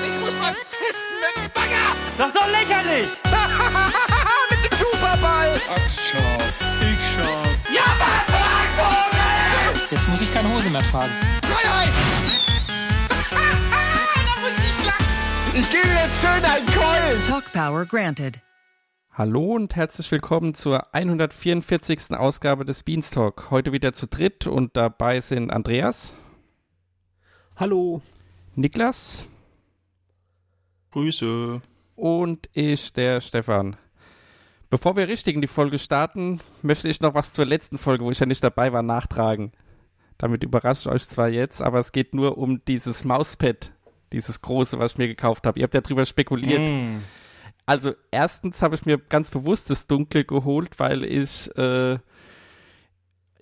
und ich muss mal pissen mit dem Bagger. Das ist doch lächerlich! mit dem Superball. Ach, scharf. Ich scharf. Ja, was, Vogel? Jetzt muss ich keine Hose mehr tragen. Freiheit. da muss ich flach. Ich gebe jetzt schön einen Keulen. Talk Power granted. Hallo und herzlich willkommen zur 144. Ausgabe des Beanstalk. Heute wieder zu dritt und dabei sind Andreas, Hallo. Niklas Grüße. und ich, der Stefan. Bevor wir richtig in die Folge starten, möchte ich noch was zur letzten Folge, wo ich ja nicht dabei war, nachtragen. Damit überrasche ich euch zwar jetzt, aber es geht nur um dieses Mauspad, dieses große, was ich mir gekauft habe. Ihr habt ja drüber spekuliert. Mm. Also erstens habe ich mir ganz bewusst das Dunkle geholt, weil ich äh,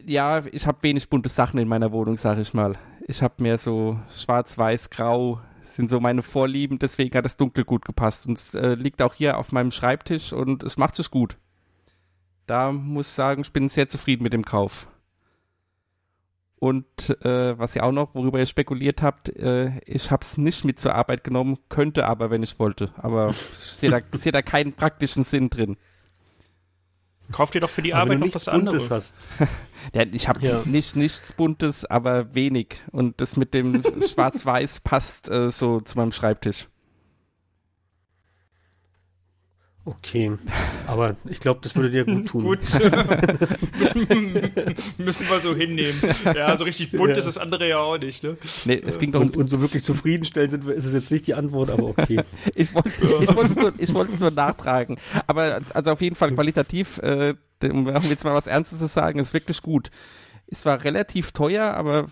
ja, ich habe wenig bunte Sachen in meiner Wohnung, sage ich mal. Ich habe mir so schwarz, weiß, grau sind so meine Vorlieben, deswegen hat das Dunkle gut gepasst und es äh, liegt auch hier auf meinem Schreibtisch und es macht sich gut. Da muss ich sagen, ich bin sehr zufrieden mit dem Kauf. Und äh, was ihr auch noch, worüber ihr spekuliert habt, äh, ich habe es nicht mit zur Arbeit genommen, könnte aber, wenn ich wollte. Aber ich sehe da, sehe da keinen praktischen Sinn drin. Kauf dir doch für die Aber Arbeit noch was Buntes anderes. hast. Ja, ich habe Ja. nicht nichts Buntes, aber wenig. Und das mit dem Schwarz-Weiß passt äh, so zu meinem Schreibtisch. Okay. Aber ich glaube, das würde dir gut tun. Gut. müssen, wir so hinnehmen. Ja, so richtig bunt Ja. ist das andere ja auch nicht, ne? Nee, es ging doch Und, und so wirklich zufriedenstellend sind wir, ist es jetzt nicht die Antwort, aber okay. ich wollte ich wollte nur, ich wollte es nur nachtragen. Aber also auf jeden Fall qualitativ, äh, um jetzt mal was Ernstes zu sagen, ist wirklich gut. Es war relativ teuer, aber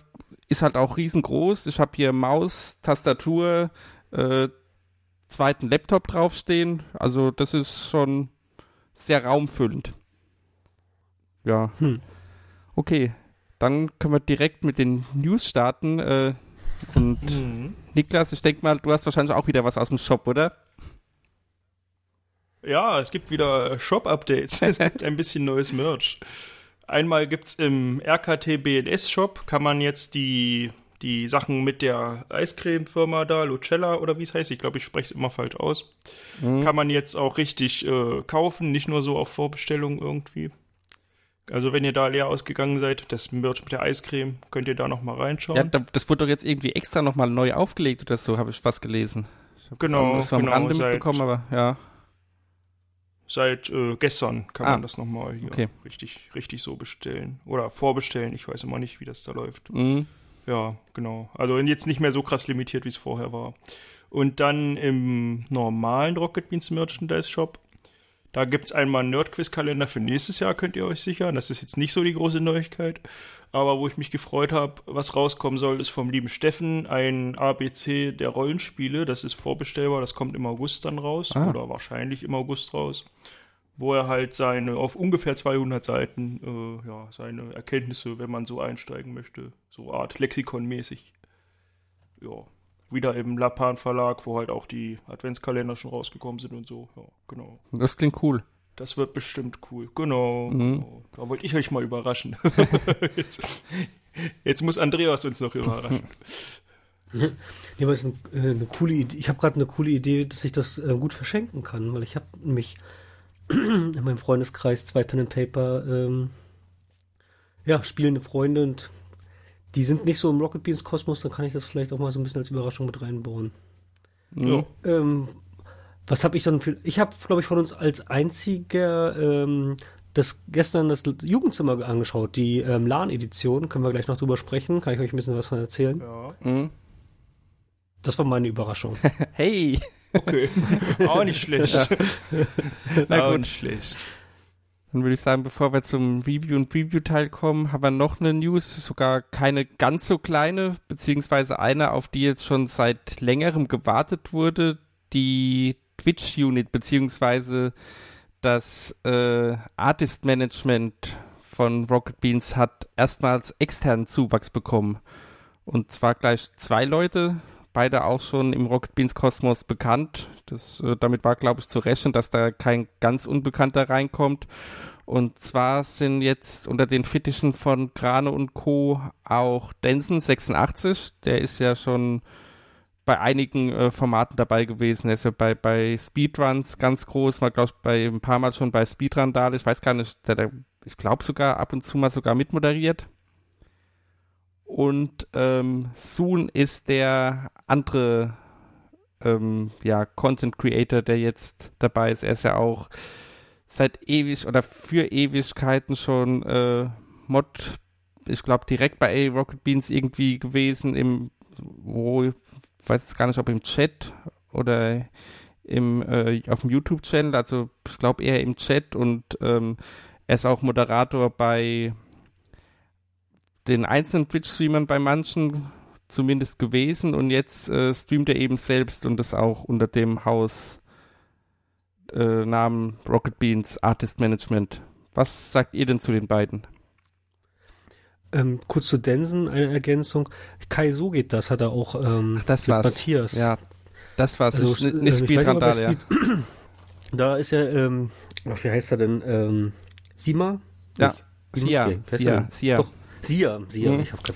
ist halt auch riesengroß. Ich habe hier Maus, Tastatur, äh, zweiten Laptop draufstehen. Also das ist schon sehr raumfüllend. Ja. Hm. Okay, dann können wir direkt mit den News starten. Äh, und Mhm. Niklas, ich denke mal, du hast wahrscheinlich auch wieder was aus dem Shop, oder? Ja, es gibt wieder Shop-Updates. Es gibt ein bisschen neues Merch. Einmal gibt's im RKT BNS Shop, kann man jetzt die, die Sachen mit der Eiscreme-Firma da, Lucella oder wie es heißt, ich glaube, ich spreche es immer falsch aus, Mhm. kann man jetzt auch richtig äh, kaufen, nicht nur so auf Vorbestellung irgendwie. Also wenn ihr da leer ausgegangen seid, das Merch mit der Eiscreme, könnt ihr da noch mal reinschauen. Ja, da, das wurde doch jetzt irgendwie extra nochmal neu aufgelegt oder so, habe ich was gelesen. Ich Genau, das am genau, Rande seit- mitbekommen, aber ja. Seit äh, gestern kann Ah, man das nochmal hier okay. richtig, richtig so bestellen. Oder vorbestellen, ich weiß immer nicht, wie das da läuft. Mhm. Ja, genau. Also jetzt nicht mehr so krass limitiert, wie es vorher war. Und dann im normalen Rocket Beans Merchandise Shop, da gibt's einmal einen Nerdquiz-Kalender für nächstes Jahr, könnt ihr euch sichern. Das ist jetzt nicht so die große Neuigkeit. Aber wo ich mich gefreut habe, was rauskommen soll, ist vom lieben Steffen ein ABC der Rollenspiele. Das ist vorbestellbar, das kommt im August dann raus. Ah. Oder wahrscheinlich im August raus. Wo er halt seine, auf ungefähr 200 Seiten, äh, ja, seine Erkenntnisse, wenn man so einsteigen möchte, so Art Lexikon-mäßig, ja, wieder im Lapan Verlag, wo halt auch die Adventskalender schon rausgekommen sind und so, ja, genau. Das klingt cool. Das wird bestimmt cool. Genau. Mhm. genau. Da wollte ich euch mal überraschen. jetzt, jetzt muss Andreas uns noch überraschen. Ja, aber es ist ein, äh, eine coole Idee. Ich habe gerade eine coole Idee, dass ich das äh, gut verschenken kann, weil ich habe nämlich in meinem Freundeskreis zwei Pen and Paper ähm, ja, spielende Freunde und die sind nicht so im Rocket Beans Kosmos, dann kann ich das vielleicht auch mal so ein bisschen als Überraschung mit reinbauen. Ja. Ähm, was habe ich dann für. Ich habe, glaube ich, von uns als einziger ähm, das gestern das Jugendzimmer angeschaut, die ähm, LAN-Edition. Können wir gleich noch drüber sprechen. Kann ich euch ein bisschen was von erzählen? ja, Mhm. Das war meine Überraschung. Hey! Okay. Auch nicht schlecht. Na Auch gut. nicht schlecht. Dann würde ich sagen, bevor wir zum Review- und Preview-Teil kommen, haben wir noch eine News, sogar keine ganz so kleine, beziehungsweise eine, auf die jetzt schon seit längerem gewartet wurde, die Twitch-Unit, beziehungsweise das äh, Artist-Management von Rocket Beans hat erstmals externen Zuwachs bekommen. Und zwar gleich zwei Leute, beide auch schon im Rocket Beans Kosmos bekannt. Das, äh, damit war, glaube ich, zu rechnen, dass da kein ganz Unbekannter reinkommt. Und zwar sind jetzt unter den Fittichen von Grane und Co. auch Denson 86. Der ist ja schon bei einigen äh, Formaten dabei gewesen. Er ist ja bei, bei Speedruns ganz groß, war, glaube ich, bei ein paar Mal schon bei Speedrun da. Ich weiß gar nicht, der, der ich glaube sogar ab und zu mal sogar mitmoderiert. Und ähm, Soon ist der andere ähm, ja, Content Creator, der jetzt dabei ist. Er ist ja auch seit ewig oder für Ewigkeiten schon äh, Mod, ich glaube, direkt bei A Rocket Beans irgendwie gewesen, im, wo, ich weiß jetzt gar nicht, ob im Chat oder im, äh, auf dem YouTube-Channel, also ich glaube eher im Chat und ähm, er ist auch Moderator bei den einzelnen Twitch-Streamern bei manchen zumindest gewesen und jetzt äh, streamt er eben selbst und das auch unter dem Haus äh, Namen Rocket Beans Artist Management. Was sagt ihr denn zu den beiden? Ähm, kurz zu Densen, eine Ergänzung. Kai, so geht das, hat er auch ähm, Ach, das mit war's. Matthias. Ja, das war's. Also, nicht äh, nicht weiß nicht, ob er Speedrandale, ja. Speed- Da ist ja, ähm, ach, wie heißt er denn? Ähm, Sima? Ja, Nicht? Sia, Sia? Sia. Doch, Sia, Sia, Mhm. ich hab grad,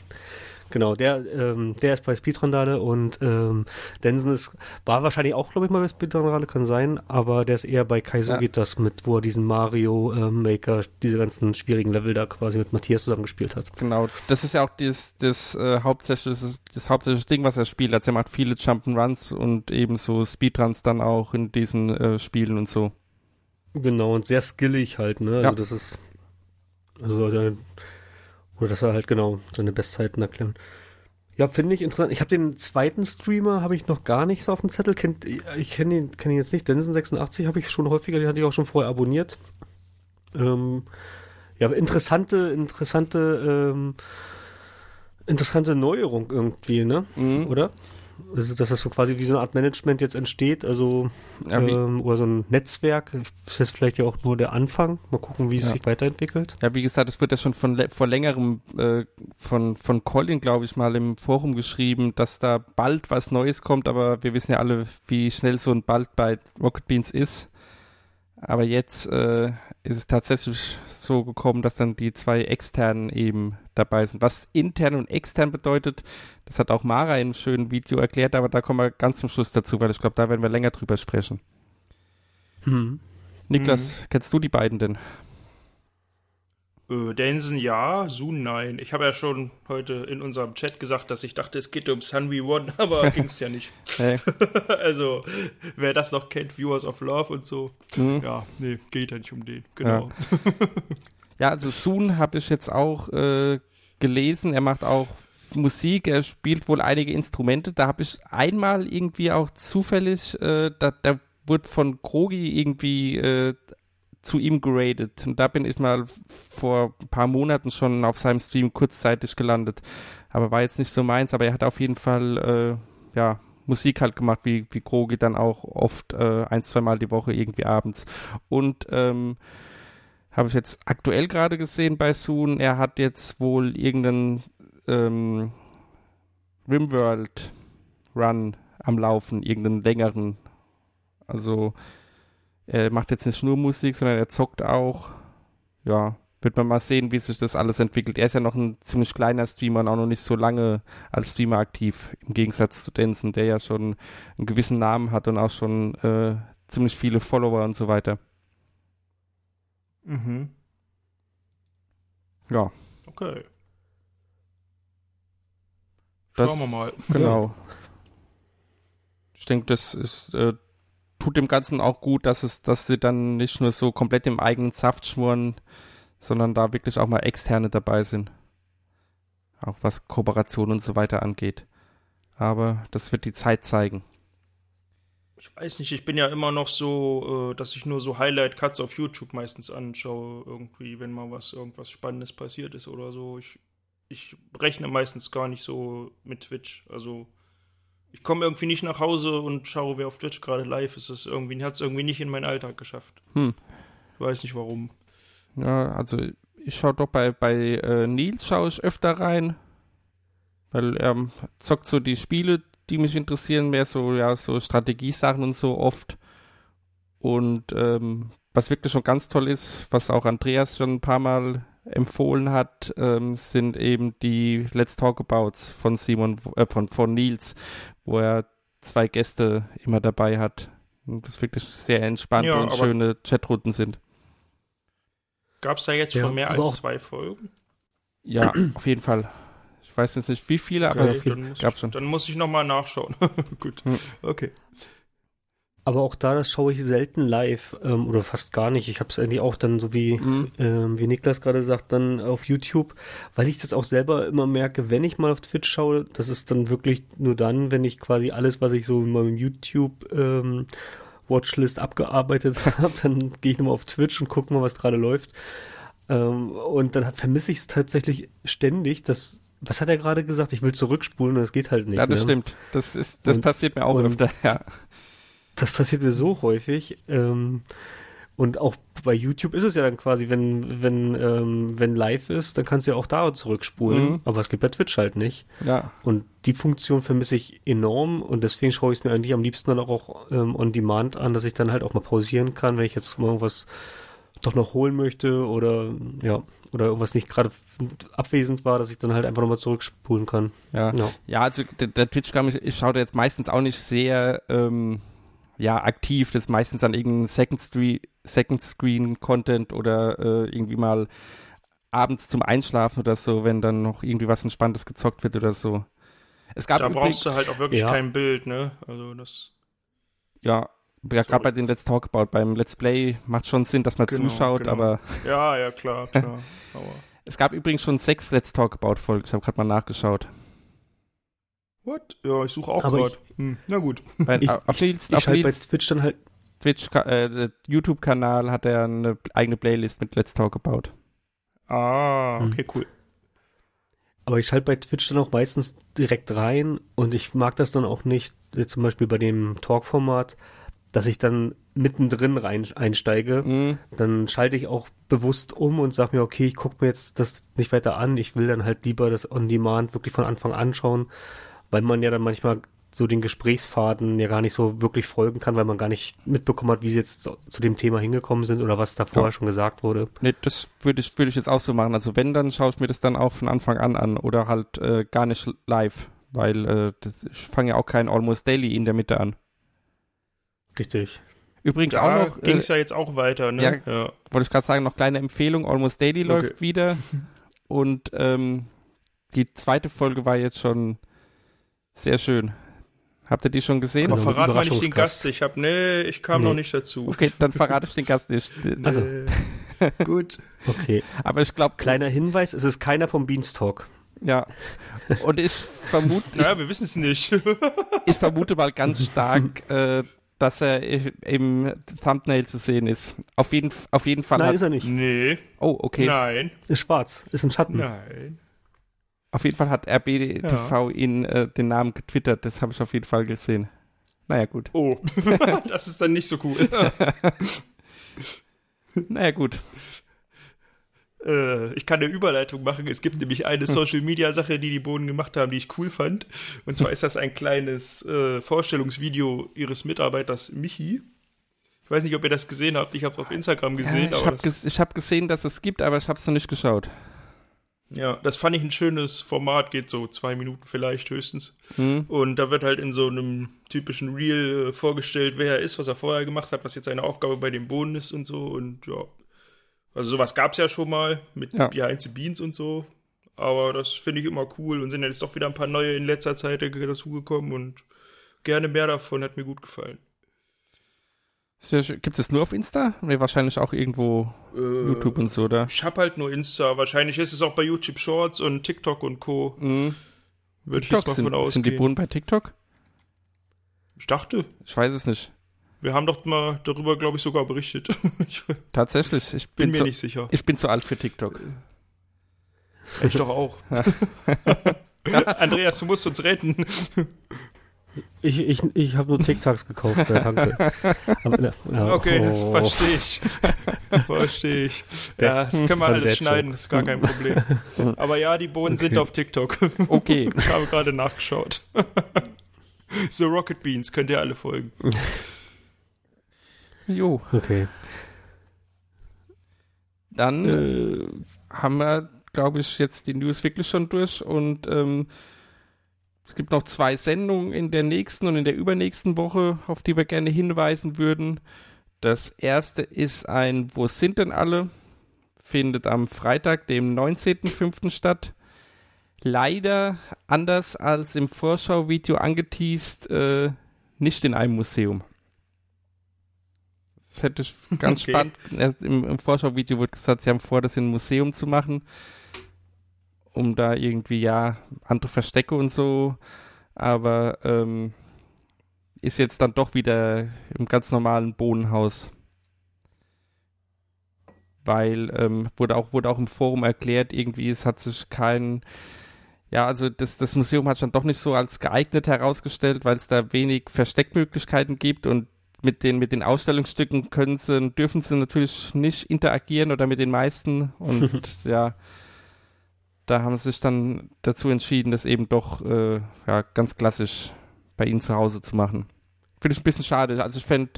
Genau, der, ähm, der ist bei Speedrandale und ähm, Densen ist, war wahrscheinlich auch, glaube ich, mal bei Speedrandale, kann sein, aber der ist eher bei Kaizo Ja. geht das mit, wo er diesen Mario ähm, Maker, diese ganzen schwierigen Level da quasi mit Matthias zusammengespielt hat. Genau, das ist ja auch das, das, äh, hauptsächliche, das, das hauptsächliche Ding, was er spielt. Also er macht viele Jump'n'Runs und eben so Speedruns dann auch in diesen äh, Spielen und so. Genau, und sehr skillig halt, ne? Also Ja. das ist, also, der, oder dass er halt genau seine Bestzeiten erklären. Ja, finde ich interessant. Ich habe den zweiten Streamer, habe ich noch gar nicht so auf dem Zettel. Kennt, ich kenne ihn, kenn ihn jetzt nicht. Densen86 habe ich schon häufiger, den hatte ich auch schon vorher abonniert. Ähm, ja, interessante, interessante, ähm, interessante Neuerung irgendwie, ne? Mhm. Oder? Also, dass das so quasi wie so eine Art Management jetzt entsteht, also Ja, ähm, oder so ein Netzwerk. Das ist vielleicht ja auch nur der Anfang. Mal gucken, wie es Ja. sich weiterentwickelt. ja, wie gesagt, es wird ja schon von vor längerem äh, von, von Colin, glaube ich, mal im Forum geschrieben, dass da bald was Neues kommt, aber wir wissen ja alle, wie schnell so ein bald bei Rocket Beans ist. Aber jetzt äh, ist es tatsächlich so gekommen, dass dann die zwei externen eben dabei sind. Was intern und extern bedeutet, das hat auch Mara in einem schönen Video erklärt, aber da kommen wir ganz zum Schluss dazu, weil ich glaube, da werden wir länger drüber sprechen. Hm. Niklas, kennst du die beiden denn? Äh, Densen ja, Soon nein. Ich habe ja schon heute in unserem Chat gesagt, dass ich dachte, es geht um Sun We One, aber ging es ja nicht. Hey. also, wer das noch kennt, Viewers of Love und so. Mhm. Ja, nee, geht ja nicht um den. Genau. Ja, also Soon habe ich jetzt auch äh, gelesen. Er macht auch Musik, er spielt wohl einige Instrumente. Da habe ich einmal irgendwie auch zufällig, äh, da, da wurde von Krogi irgendwie äh, zu ihm geradet. Und da bin ich mal vor ein paar Monaten schon auf seinem Stream kurzzeitig gelandet. Aber war jetzt nicht so meins, aber er hat auf jeden Fall, äh, ja, Musik halt gemacht, wie, wie Krogi dann auch oft äh, ein, zwei Mal die Woche irgendwie abends. Und ähm, habe ich jetzt aktuell gerade gesehen bei Soon. Er hat jetzt wohl irgendeinen ähm, Rimworld Run am Laufen, irgendeinen längeren. Also er macht jetzt nicht nur Musik, sondern er zockt auch. Ja, wird man mal sehen, wie sich das alles entwickelt. Er ist ja noch ein ziemlich kleiner Streamer und auch noch nicht so lange als Streamer aktiv, im Gegensatz zu Denson, der ja schon einen gewissen Namen hat und auch schon äh, ziemlich viele Follower und so weiter. Mhm. Ja, Okay. Das- Schauen wir mal. Genau. Ich denke, das ist, äh, tut dem Ganzen auch gut, dass es, dass sie dann nicht nur so komplett im eigenen Saft schmoren, sondern da wirklich auch mal externe dabei sind. Auch was Kooperation und so weiter angeht. Aber das wird die Zeit zeigen. Ich weiß nicht, ich bin ja immer noch so, äh, dass ich nur so Highlight-Cuts auf YouTube meistens anschaue, irgendwie, wenn mal was, irgendwas Spannendes passiert ist oder so. Ich, ich rechne meistens gar nicht so mit Twitch. Also ich komme irgendwie nicht nach Hause und schaue, wer auf Twitch gerade live ist. Es irgendwie, hat es irgendwie nicht in meinen Alltag geschafft. Hm. Ich weiß nicht warum. Ja, also ich schaue doch bei, bei äh, Nils schaue ich öfter rein, weil er zockt so die Spiele, die mich interessieren, mehr so, ja, so Strategiesachen und so oft. Und ähm, was wirklich schon ganz toll ist, was auch Andreas schon ein paar Mal empfohlen hat, ähm, sind eben die Let's Talk Abouts von Simon, äh, von, von Nils, wo er zwei Gäste immer dabei hat. Und das wirklich sehr entspannte Ja, und schöne Chatrunden sind. Gab es da jetzt Ja, schon mehr als zwei Folgen? Ja, auf jeden Fall. Ich weiß jetzt nicht wie viele, aber Okay, es dann, muss gab ich, schon. dann muss ich nochmal nachschauen. Gut, Hm. okay. Aber auch da, das schaue ich selten live ähm, oder fast gar nicht. Ich habe es eigentlich auch dann, so wie, Mhm. ähm, wie Niklas gerade sagt, dann auf YouTube, weil ich das auch selber immer merke, wenn ich mal auf Twitch schaue, das ist dann wirklich nur dann, wenn ich quasi alles, was ich so in meinem YouTube ähm, Watchlist abgearbeitet habe, dann gehe ich nochmal auf Twitch und gucke mal, was gerade läuft. Ähm, und dann vermisse ich es tatsächlich ständig, dass, was hat er gerade gesagt? Ich will zurückspulen und das geht halt nicht. ja, das ne? stimmt. Das ist, das Und- passiert mir auch öfter, ja. Das passiert mir so häufig. Ähm, und auch bei YouTube ist es ja dann quasi, wenn, wenn, ähm, wenn live ist, dann kannst du ja auch da zurückspulen. Mhm. Aber es gibt bei Twitch halt nicht. Ja, Und die Funktion vermisse ich enorm und deswegen schaue ich es mir eigentlich am liebsten dann auch ähm, on demand an, dass ich dann halt auch mal pausieren kann, wenn ich jetzt mal irgendwas doch noch holen möchte oder ja, oder irgendwas nicht gerade abwesend war, dass ich dann halt einfach nochmal zurückspulen kann. ja. Ja. Ja, also der, der Twitch-Kram, ich, ich schaue da jetzt meistens auch nicht sehr ähm, ja, aktiv. Das ist meistens an irgendeinen Second, Second Screen Content oder äh, irgendwie mal abends zum Einschlafen oder so, wenn dann noch irgendwie was Entspanntes gezockt wird oder so. Es gab Da übrigens, brauchst du halt auch wirklich Ja. kein Bild, ne? Also das. ja, ja gerade bei den Let's Talk About, beim Let's Play macht schon Sinn, dass man Genau, zuschaut, genau. aber Ja, ja, klar, klar. Aber. es gab übrigens schon sechs Let's Talk About Folgen. Ich habe gerade mal nachgeschaut. What? Ja, ich suche auch gerade. Hm, na gut. Ich- auf Ich auf schalte bei Twitch dann halt Twitch, äh, YouTube-Kanal hat er eine eigene Playlist mit Let's Talk About. Ah, Hm. okay, cool. Aber ich schalte bei Twitch dann auch meistens direkt rein und ich mag das dann auch nicht, äh, zum Beispiel bei dem Talk-Format, dass ich dann mittendrin rein einsteige. Mhm. Dann schalte ich auch bewusst um und sage mir, okay, ich gucke mir jetzt das nicht weiter an. Ich will dann halt lieber das On-Demand wirklich von Anfang an schauen, weil man ja dann manchmal so den Gesprächsfaden ja gar nicht so wirklich folgen kann, weil man gar nicht mitbekommen hat, wie sie jetzt zu dem Thema hingekommen sind oder was da vorher Ja. schon gesagt wurde. Nee, das würde ich, würde ich jetzt auch so machen. Also wenn, dann schaue ich mir das dann auch von Anfang an an oder halt äh, gar nicht live, weil äh, das, ich fange ja auch kein Almost Daily in der Mitte an. Richtig. Übrigens Da auch noch, ging äh, es ja jetzt auch weiter, ne? Ja. wollte ich gerade sagen, noch kleine Empfehlung, Almost Daily Okay. läuft wieder und ähm, die zweite Folge war jetzt schon sehr schön. Habt ihr die schon gesehen? Aber Genau, verrat mal nicht den. Gast. Ich hab, nee, ich kam Nee. noch nicht dazu. Okay, dann verrate ich den Gast nicht. Also. Gut. Okay. Aber ich glaube, Kleiner Hinweis, es ist keiner vom Beanstalk. ja. Und ich vermute, ich Naja, wir wissen es nicht. Ich vermute mal ganz stark, äh, dass er i- im Thumbnail zu sehen ist. Auf jeden, auf jeden Fall Nein, hat. ist er nicht. nee, Oh, okay. nein, Ist schwarz. Ist ein Schatten. nein. Auf jeden Fall hat RBTV ihn äh, den Namen getwittert. Das habe ich auf jeden Fall gesehen. Naja, gut. Oh, das ist dann nicht so cool. Naja, gut. Äh, ich kann eine Überleitung machen. Es gibt nämlich eine Social-Media-Sache, die die Bohnen gemacht haben, die ich cool fand. Und zwar ist das ein kleines äh, Vorstellungsvideo ihres Mitarbeiters Michi. Ich weiß nicht, ob ihr das gesehen habt. Ich habe es auf Instagram gesehen. Ja, ich habe ges hab gesehen, dass es gibt, aber ich habe es noch nicht geschaut. Ja, das fand ich ein schönes Format. Geht so zwei Minuten vielleicht höchstens. Hm? Und da wird halt in so einem typischen Reel äh, vorgestellt, wer er ist, was er vorher gemacht hat, was jetzt seine Aufgabe bei den Bohnen ist und so. Und ja, also sowas gab es ja schon mal mit Ja. Behind the Beans und so. Aber das finde ich immer cool und sind jetzt doch wieder ein paar neue in letzter Zeit dazugekommen und gerne mehr davon, hat mir gut gefallen. Gibt es das nur auf Insta? Nee, wahrscheinlich auch irgendwo Äh, YouTube und so, oder? Ich habe halt nur Insta. Wahrscheinlich ist es auch bei YouTube Shorts und TikTok und Co. Mhm. Würde ich jetzt TikTok mal sind, von sind die ausgehen. Bohnen bei TikTok? Ich dachte, Ich weiß es nicht. wir haben doch mal darüber, glaube ich, sogar berichtet. ich Tatsächlich. Ich bin bin, mir zu, nicht sicher. ich bin zu alt für TikTok. Ich doch auch. Andreas, du musst uns retten. Ich, ich, ich habe nur TikToks gekauft, ja, danke. Aber, ja, Okay, das oh. verstehe ich. Verstehe ich. Der- Ja, das können wir alles der schneiden, ist gar kein Problem. Aber ja, die Bohnen sind Okay. auf TikTok. Okay. Ich habe gerade nachgeschaut. The Rocket Beans, könnt ihr alle folgen. Jo. Okay. Dann Äh, haben wir, glaube ich, jetzt die News wirklich schon durch und ähm, Es gibt noch zwei Sendungen in der nächsten und in der übernächsten Woche, auf die wir gerne hinweisen würden. Das erste ist ein Wo sind denn alle? Findet am Freitag, dem 19.05. statt. Leider, anders als im Vorschauvideo angeteased, äh, nicht in einem Museum. Das hätte ich ganz Okay. spannend. Im, Im Vorschauvideo wurde gesagt, sie haben vor, das in einem Museum zu machen, um da irgendwie, ja, andere Verstecke und so. Aber ähm, ist jetzt dann doch wieder im ganz normalen Bohnenhaus. Weil, ähm, wurde auch, wurde auch im Forum erklärt, irgendwie, es hat sich kein, ja, also das, das Museum hat sich dann doch nicht so als geeignet herausgestellt, weil es da wenig Versteckmöglichkeiten gibt und mit den, mit den Ausstellungsstücken können sie, dürfen sie natürlich nicht interagieren oder mit den meisten und ja, da haben sie sich dann dazu entschieden, das eben doch äh, ja, ganz klassisch bei ihnen zu Hause zu machen. Finde ich ein bisschen schade. Also ich fände,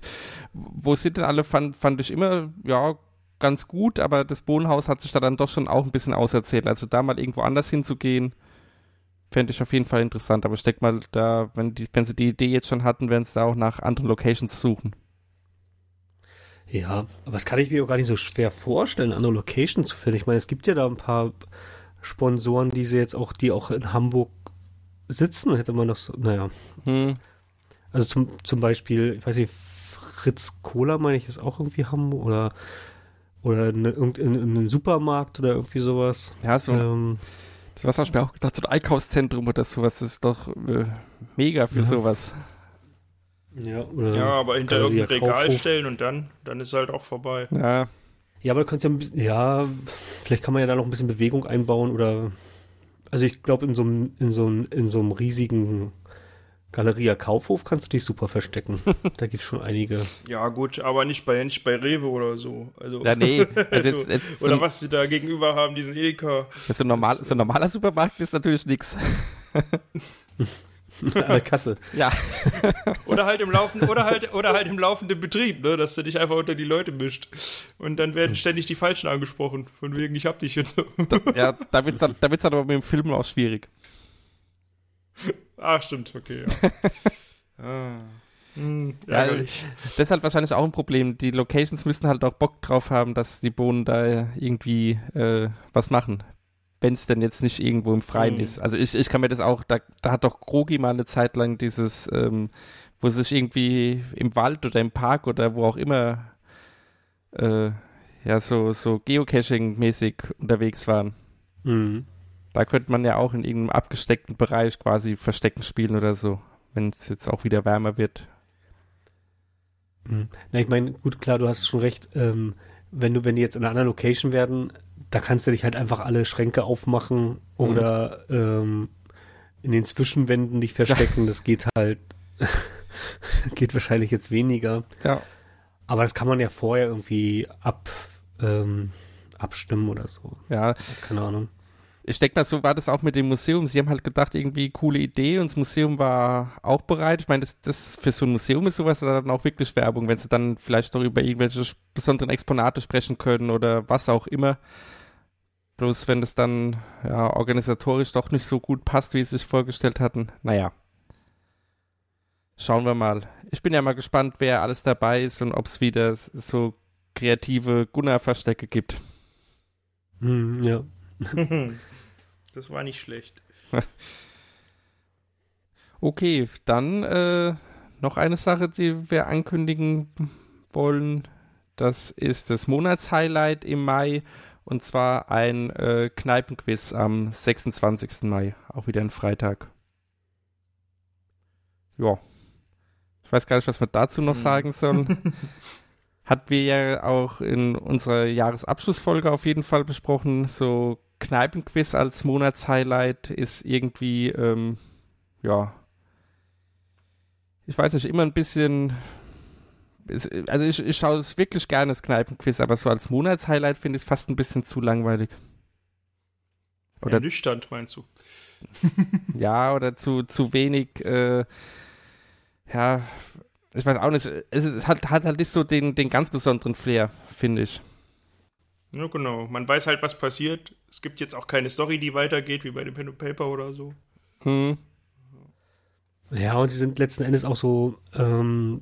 wo sind denn alle, fand, fand ich immer, ja, ganz gut, aber das Bohnenhaus hat sich da dann doch schon auch ein bisschen auserzählt. Also da mal irgendwo anders hinzugehen, fände ich auf jeden Fall interessant. Aber ich denke mal, da, wenn, die, wenn sie die Idee jetzt schon hatten, werden sie da auch nach anderen Locations suchen. Ja, aber das kann ich mir auch gar nicht so schwer vorstellen, andere Locations zu finden. Ich meine, es gibt ja da ein paar Sponsoren, die sie jetzt auch, die auch in Hamburg sitzen, hätte man das, naja. Hm. Also zum, zum Beispiel, ich weiß nicht, Fritz Cola, meine ich, ist auch irgendwie Hamburg oder oder in, in, in einem Supermarkt oder irgendwie sowas. Ja, so, Ähm, was hast du mir auch gedacht, so ein Einkaufszentrum oder sowas, das ist doch äh, mega für Ja. sowas. ja, oder Ja, aber hinter irgendein Regal Kaufhof. stellen und dann, dann ist halt auch vorbei. Ja, Ja, aber du kannst ja ein bisschen, ja, vielleicht kann man ja da noch ein bisschen Bewegung einbauen oder, also ich glaube, in so einem, in so einem, in so einem riesigen Galeria Kaufhof kannst du dich super verstecken. da gibt es schon einige. Ja, gut, aber nicht bei, nicht bei Rewe oder so. Also, ja nee. Also also, jetzt, jetzt so, oder was sie da gegenüber haben, diesen Edeka. so, ein normal, so ein normaler Supermarkt ist natürlich nix. An der Kasse. Ja, Oder halt im laufenden, oder halt, oder halt im laufenden Betrieb, ne, dass du dich einfach unter die Leute mischt. Und dann werden ständig die Falschen angesprochen. Von wegen, ich hab dich jetzt. ja da wird es dann, da wird's dann aber mit dem Film auch schwierig. ah, stimmt, okay, ja. ah. Hm, Ja, ärgerlich. Das ist halt wahrscheinlich auch ein Problem. Die Locations müssen halt auch Bock drauf haben, dass die Bohnen da irgendwie äh, was machen. Wenn es denn jetzt nicht irgendwo im Freien Mhm. ist. Also ich, ich kann mir das auch, da, da hat doch Krogi mal eine Zeit lang dieses, ähm, wo sie sich irgendwie im Wald oder im Park oder wo auch immer äh, ja so, so Geocaching-mäßig unterwegs waren. Mhm. Da könnte man ja auch in irgendeinem abgesteckten Bereich quasi Verstecken spielen oder so, wenn es jetzt auch wieder wärmer wird. Mhm. Na, ich meine, gut, klar, du hast schon recht. Ähm, wenn du, wenn die jetzt in einer anderen Location werden, da kannst du dich halt einfach alle Schränke aufmachen oder ähm, in den Zwischenwänden dich verstecken. Das geht halt, geht wahrscheinlich jetzt weniger. Ja. Aber das kann man ja vorher irgendwie ab, ähm, abstimmen oder so. Ja, Keine Ahnung. ich denke mal, so war das auch mit dem Museum. Sie haben halt gedacht, irgendwie coole Idee und das Museum war auch bereit. Ich meine, das, das für so ein Museum ist sowas dann auch wirklich Werbung, wenn sie dann vielleicht doch über irgendwelche besonderen Exponate sprechen können oder was auch immer. Bloß wenn das dann ja, organisatorisch doch nicht so gut passt, wie sie sich vorgestellt hatten. Naja. Schauen wir mal. Ich bin ja mal gespannt, wer alles dabei ist und ob es wieder so kreative Gunnar-Verstecke gibt. Hm, ja. Das war nicht schlecht. Okay, dann äh, noch eine Sache, die wir ankündigen wollen. Das ist das Monatshighlight im Mai und zwar ein äh, Kneipenquiz am 26. Mai, auch wieder ein Freitag. Ja. Ich weiß gar nicht, was wir dazu noch Hm. sagen sollen. Hatten wir ja auch in unserer Jahresabschlussfolge auf jeden Fall besprochen. So Kneipenquiz als Monatshighlight ist irgendwie, ähm, ja, ich weiß nicht, immer ein bisschen. Es- Also ich, ich schaue es wirklich gerne, das Kneipenquiz, aber so als Monatshighlight finde ich es fast ein bisschen zu langweilig. Oder Ernüchternd, meinst du? ja, oder zu, zu wenig, äh, ja, ich weiß auch nicht. Es ist, hat, hat halt nicht so den, den ganz besonderen Flair, finde ich. Ja, genau. Man weiß halt, was passiert. Es gibt jetzt auch keine Story, die weitergeht, wie bei dem Pen and Paper oder so. Hm. Ja, und sie sind letzten Endes auch so, ähm,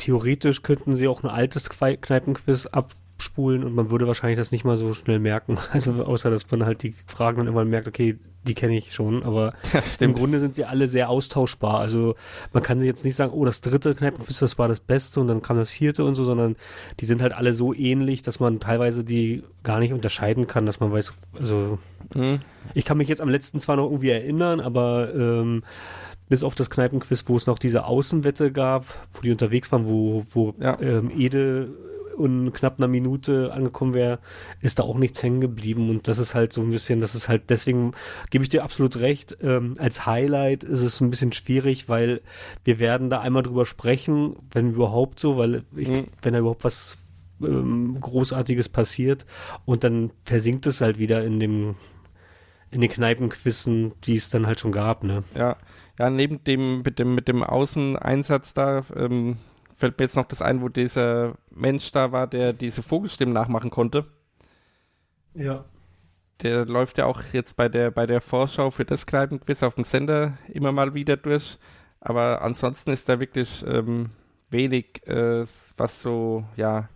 theoretisch könnten sie auch ein altes Kneipenquiz abspulen und man würde wahrscheinlich das nicht mal so schnell merken. Also außer, dass man halt die Fragen dann irgendwann merkt, okay, die kenne ich schon, aber Ja, im. Grunde sind sie alle sehr austauschbar. Also man kann sich jetzt nicht sagen, oh, das dritte Kneipenquiz, das war das Beste und dann kam das vierte und so, sondern die sind halt alle so ähnlich, dass man teilweise die gar nicht unterscheiden kann, dass man weiß, also Mhm. ich kann mich jetzt am letzten zwar noch irgendwie erinnern, aber ähm, bis auf das Kneipenquiz, wo es noch diese Außenwette gab, wo die unterwegs waren, wo, wo Ja. ähm, Ede in knapp einer Minute angekommen wäre, ist da auch nichts hängen geblieben. Und das ist halt so ein bisschen, das ist halt, deswegen gebe ich dir absolut recht. Ähm, als Highlight ist es ein bisschen schwierig, weil wir werden da einmal drüber sprechen, wenn überhaupt so, weil ich, Mhm. wenn da überhaupt was ähm, Großartiges passiert und dann versinkt es halt wieder in dem in den Kneipenquissen, die es dann halt schon gab, ne? Ja, ja, neben dem mit dem mit dem Außeneinsatz da ähm, fällt mir jetzt noch das ein, wo dieser Mensch da war, der diese Vogelstimmen nachmachen konnte. Ja. Der läuft ja auch jetzt bei der bei der Vorschau für das Kneipenquiz auf dem Sender immer mal wieder durch. Aber ansonsten ist da wirklich ähm, wenig, äh, was so ja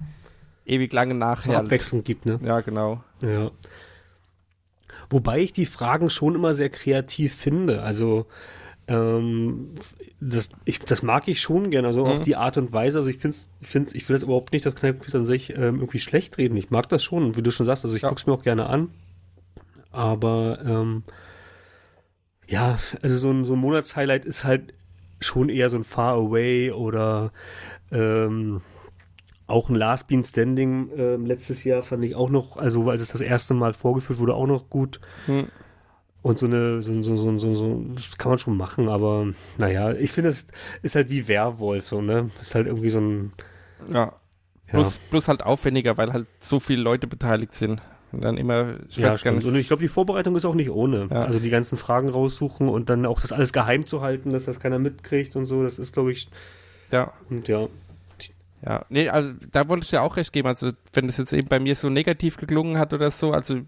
ewig lange nachher. Abwechslung gibt, ne? Ja, genau. Ja. Wobei ich die Fragen schon immer sehr kreativ finde. Also ähm, das, ich, das mag ich schon gerne. Also auch Mhm. die Art und Weise. Also ich finde, ich, find's, ich will das überhaupt nicht, das Kneipenquiz an sich ähm, irgendwie schlecht reden. Ich mag das schon. Und wie du schon sagst, also ich Ja. guck's mir auch gerne an. Aber ähm, ja, also so ein, so ein Monatshighlight ist halt schon eher so ein Far Away oder ähm, auch ein Last Bean Standing ähm, letztes Jahr fand ich auch noch, also als es das erste Mal vorgeführt wurde, auch noch gut. Hm. Und so eine, so, so, so, so, so das kann man schon machen, aber naja, ich finde, es ist halt wie Werwolf, so, ne? Ist halt irgendwie so ein. Ja. Ja, Plus, plus halt aufwendiger, weil halt so viele Leute beteiligt sind. Und dann immer, ich ja weiß stimmt. nicht, Und ich glaube, die Vorbereitung ist auch nicht ohne. Ja. Also die ganzen Fragen raussuchen und dann auch das alles geheim zu halten, dass das keiner mitkriegt und so, das ist, glaube ich, ja. und ja. Ja, nee, also da wollte ich dir auch recht geben. Also, wenn das jetzt eben bei mir so negativ geklungen hat oder so, also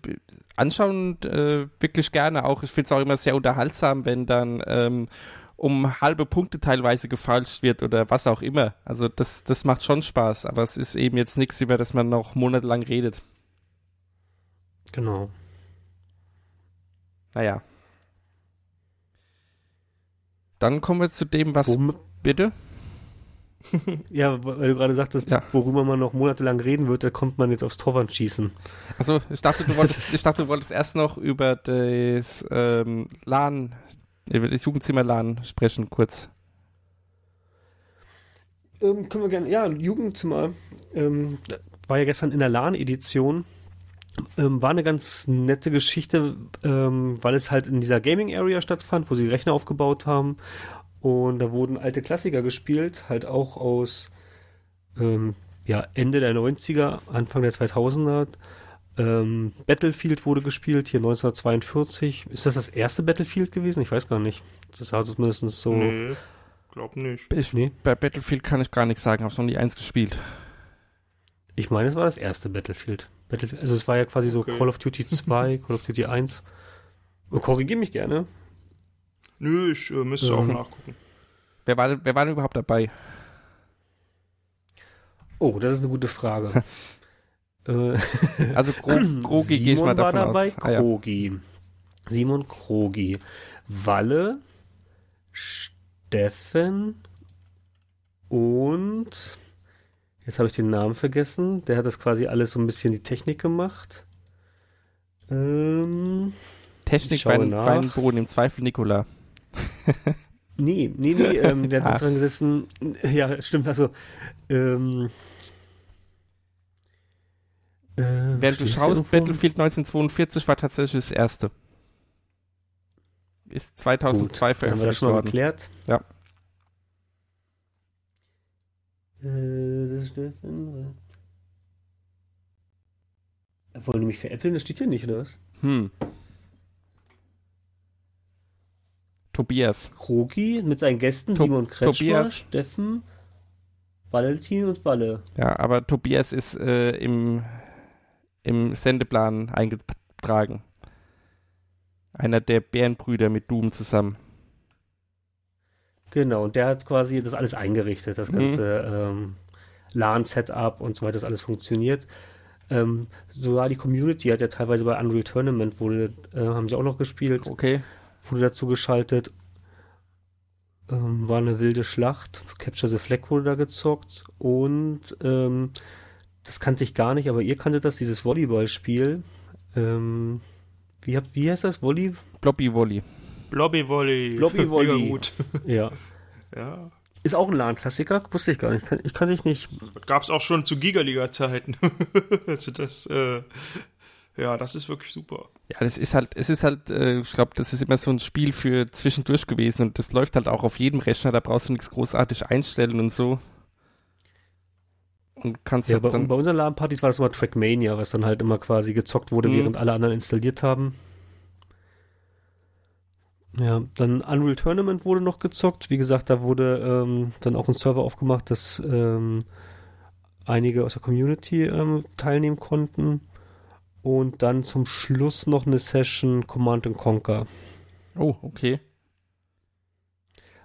anschauen äh, wirklich gerne auch. Ich finde es auch immer sehr unterhaltsam, wenn dann ähm, um halbe Punkte teilweise gefalscht wird oder was auch immer. Also, das, das macht schon Spaß, aber es ist eben jetzt nichts, über das man noch monatelang redet. Genau. Naja. Dann kommen wir zu dem, was. Wom Bitte? Ja, weil du gerade sagtest, Ja. worüber man noch monatelang reden wird, da kommt man jetzt aufs Torwand schießen. Also ich dachte, du wolltest, ich dachte, du wolltest erst noch über das ähm, LAN, über das Jugendzimmer LAN sprechen, kurz. Ähm, können wir gerne, ja, Jugendzimmer. Ähm, war ja gestern in der LAN-Edition. Ähm, war eine ganz nette Geschichte, ähm, weil es halt in dieser Gaming-Area stattfand, wo sie Rechner aufgebaut haben. Und da wurden alte Klassiker gespielt, halt auch aus ähm, ja, Ende der 90er, Anfang der 2000er. Ähm, Battlefield wurde gespielt, hier 1942. Ist das das erste Battlefield gewesen? Ich weiß gar nicht. Das sah zumindest so. Nee, glaub nicht. Ich, Nee. Bei Battlefield kann ich gar nichts sagen, habe noch nie eins gespielt. Ich meine, es war das erste Battlefield. Battlefield also es war ja quasi so Okay. Call of Duty 2, Call of Duty 1. Oh, Korrigier mich gerne. Nö, ich äh, müsste Mhm. auch nachgucken. Wer war, wer war denn überhaupt dabei? Oh, das ist eine gute Frage. äh, Also Gro Grogi gehe ich mal Simon war davon dabei, aus. Ah, ja. Krogi. Simon Krogi. Walle, Steffen und jetzt habe ich den Namen vergessen. Der hat das quasi alles so ein bisschen die Technik gemacht. Ähm, Technik bei, bei Boden, im Zweifel Nikola. Nee, nee, nee, ähm, der Ah. hat dran gesessen. Ja, stimmt, also. Ähm, äh, Während du schaust? Battlefield 1942 war tatsächlich das erste. Ist 2002 Gut, dann haben wir das veröffentlicht schon mal worden. geklärt. Ja. Äh, das äh, Wollen die mich veräppeln? Das steht hier nicht, oder was? Hm. Tobias. Krogi mit seinen Gästen, To- Simon Kretschmer, Tobias. Steffen, Valentin und Walle. Ja, aber Tobias ist äh, im, im Sendeplan eingetragen. Einer der Bärenbrüder mit Doom zusammen. Genau, und der hat quasi das alles eingerichtet, das Mhm. ganze ähm, LAN-Setup und so weiter, das alles funktioniert. Ähm, sogar die Community hat ja teilweise bei Unreal Tournament, wurde, äh, haben sie auch noch gespielt, Okay. Wurde dazu geschaltet. Ähm, war eine wilde Schlacht. Capture the Flag wurde da gezockt und ähm, das kannte ich gar nicht, aber ihr kanntet das, dieses Volleyballspiel. Ähm, wie, habt, wie heißt das? Volley? Blobby Volley. Blobby Volley. Blobby Volley. Mega gut. Ja. Ja. Ist auch ein LAN-Klassiker? Wusste ich gar nicht. Kann, ich kann ich nicht. Gab es auch schon zu Gigaliga-Zeiten. also das, äh, ja, das ist wirklich super. Ja, das ist halt, es ist halt, äh, ich glaube, das ist immer so ein Spiel für zwischendurch gewesen und das läuft halt auch auf jedem Rechner, da brauchst du nichts großartig einstellen und so. Und kannst Ja, halt bei, dann, bei unseren LAN-Partys war das immer Trackmania, was dann halt immer quasi gezockt wurde, Mhm. während alle anderen installiert haben. Ja, dann Unreal Tournament wurde noch gezockt. Wie gesagt, da wurde ähm, dann auch ein Server aufgemacht, dass ähm, einige aus der Community ähm, teilnehmen konnten. Und dann zum Schluss noch eine Session Command and Conquer. oh, okay.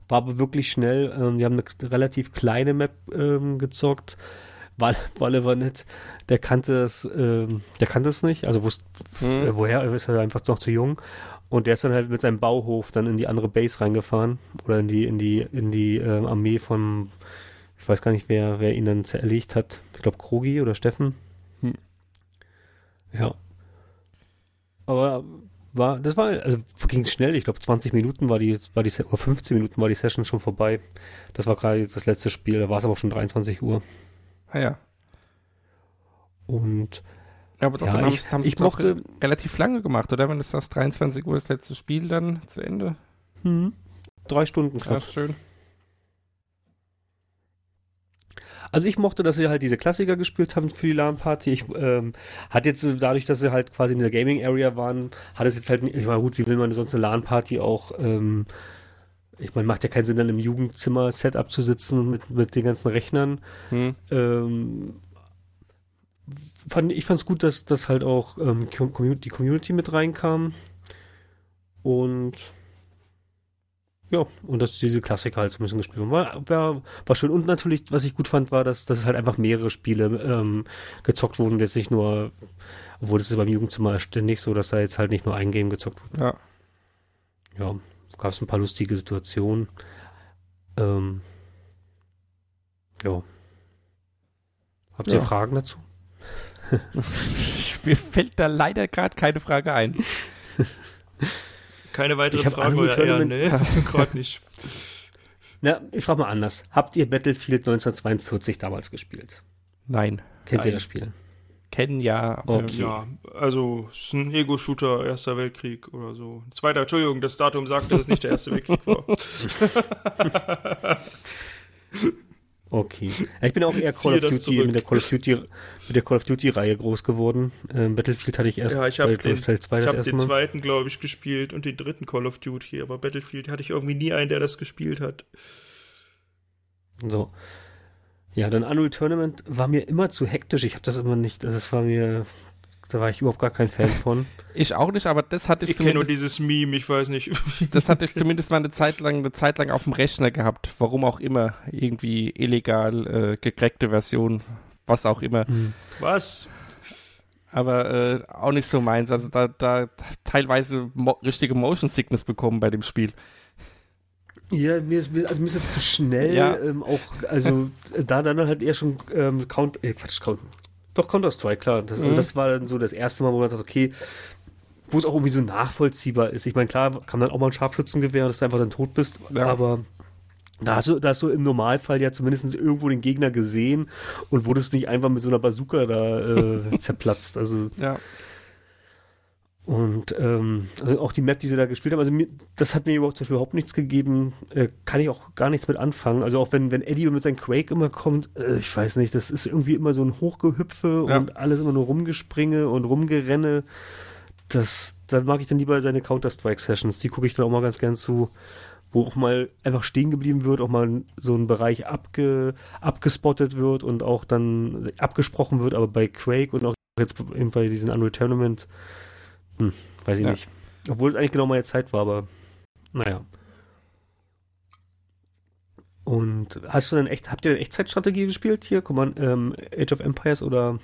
War aber wirklich schnell. Ähm, die haben eine relativ kleine Map ähm, gezockt. Weil, weil er war nett. Der kannte es, ähm, der kannte es nicht. Also wusste, Hm. äh, woher, er ist halt einfach noch zu jung. Und der ist dann halt mit seinem Bauhof dann in die andere Base reingefahren. Oder in die, in die, in die ähm, Armee von, ich weiß gar nicht, wer, wer ihn dann zerlegt hat. Ich glaube Krogi oder Steffen. Hm. Ja. Aber war, das war, also ging schnell. Ich glaube 20 Minuten war die, war die, oder 15 Minuten war die Session schon vorbei. Das war gerade das letzte Spiel. Da war es aber schon 23 Uhr. Ah ja. Und Ja, aber doch, Ja, dann ich- sie haben ich mochte- re- relativ lange gemacht, oder? Wenn du sagst, 23 Uhr ist das letzte Spiel dann zu Ende. drei Stunden Ja, knapp. schön. Also ich mochte, dass sie halt diese Klassiker gespielt haben für die LAN-Party. Ich ähm, hat jetzt äh, dadurch, dass sie halt quasi in der Gaming-Area waren, hat es jetzt halt nicht, ich meine, gut, wie will man sonst eine LAN-Party auch, ähm, ich meine, macht ja keinen Sinn, dann im Jugendzimmer-Setup zu sitzen mit, mit den ganzen Rechnern. Hm. Ähm, fand, ich fand es gut, dass, dass halt auch ähm, die Community mit reinkam. Und ja, und dass diese Klassiker halt so ein bisschen gespielt wurden. War, war, war schön. Und natürlich, was ich gut fand, war, dass, dass es halt einfach mehrere Spiele ähm, gezockt wurden. Jetzt nicht nur, obwohl das ist beim Jugendzimmer ständig so, dass da jetzt halt nicht nur ein Game gezockt wurde. Ja. Ja, gab es ein paar lustige Situationen. Ähm, ja. Habt ihr Ja. Fragen dazu? Mir fällt da leider gerade keine Frage ein. Keine weitere Frage, Ehren, Tournament- nee, gerade nicht. Na, ich frage mal anders. Habt ihr Battlefield 1942 damals gespielt? Nein. Kennt ihr Nein. das Spiel? Kennen ja. aber- Okay. Ja, also es ist ein Ego-Shooter, Erster Weltkrieg oder so. Zweiter, Entschuldigung, das Datum sagt, dass es nicht der Erste Weltkrieg war. Okay. Ich bin auch eher Call of Duty mit der Call of Duty mit der Call of Duty Reihe groß geworden. Ähm, Battlefield hatte ich erst Ja, ich habe bei den, Teil 2 ich hab den zweiten, glaube ich, gespielt und den dritten Call of Duty, aber Battlefield hatte ich irgendwie nie einen, der das gespielt hat. So. Ja, dann Unreal Tournament war mir immer zu hektisch. Ich habe das immer nicht, also das war mir, da war ich überhaupt gar kein Fan von. Ich auch nicht, aber das hatte ich, Ich kenne nur zumindest, dieses Meme, ich weiß nicht. das hatte ich zumindest mal eine Zeit lang, eine Zeit lang auf dem Rechner gehabt. Warum auch immer. Irgendwie illegal, äh, gecrackte Version, was auch immer. Was? Aber äh, auch nicht so meins. Also da, da teilweise mo richtige Motion Sickness bekommen bei dem Spiel. Ja, mir ist, also mir ist das zu schnell. Ja. Ähm, auch, also da dann halt eher schon ähm, Count, äh, Quatsch, Count. Doch, Counter-Strike, klar. Das, also Mhm. das war dann so das erste Mal, wo man dachte, okay, wo es auch irgendwie so nachvollziehbar ist. Ich meine, klar, kann dann auch mal ein Scharfschützengewehr, dass du einfach dann tot bist, Ja. aber da hast, du, da hast du im Normalfall ja zumindest irgendwo den Gegner gesehen und wurdest nicht einfach mit so einer Bazooka da äh, zerplatzt. Also Ja. Und ähm, also auch die Map, die sie da gespielt haben, also mir, das hat mir überhaupt, zum Beispiel überhaupt nichts gegeben. Äh, kann ich auch gar nichts mit anfangen. Also auch wenn, wenn Eddie mit seinem Quake immer kommt, äh, ich weiß nicht, das ist irgendwie immer so ein Hochgehüpfe Ja. und alles immer nur rumgespringe und rumgerenne. Das, da mag ich dann lieber seine Counter-Strike-Sessions. Die gucke ich dann auch mal ganz gern zu, wo auch mal einfach stehen geblieben wird, auch mal so ein Bereich abge, abgespottet wird und auch dann abgesprochen wird, aber bei Quake und auch jetzt eben bei diesen Unreal Tournament hm, weiß ich Ja. nicht. Obwohl es eigentlich genau meine Zeit war, aber naja. Und hast du denn echt, habt ihr denn Echtzeitstrategie gespielt hier? Command, ähm, Age of Empires oder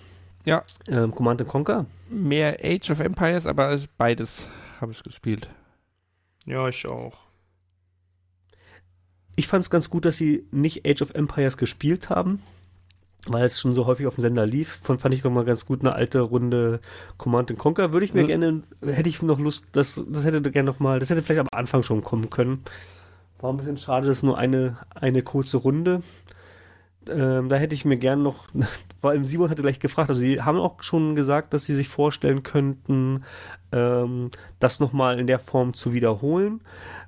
Ja, ähm, Command Conquer? mehr Age of Empires, aber beides habe ich gespielt. Ja, ich auch. Ich fand es ganz gut, dass sie nicht Age of Empires gespielt haben, weil es schon so häufig auf dem Sender lief. Von fand ich auch mal ganz gut eine alte Runde Command Conquer. Würde ich mir Mhm. gerne, hätte ich noch Lust, das, das hätte gerne noch mal, das hätte vielleicht am Anfang schon kommen können. War ein bisschen schade, dass nur eine, eine kurze Runde. Ähm, da hätte ich mir gern noch, weil Simon hatte gleich gefragt, also sie haben auch schon gesagt, dass sie sich vorstellen könnten, ähm, das nochmal in der Form zu wiederholen.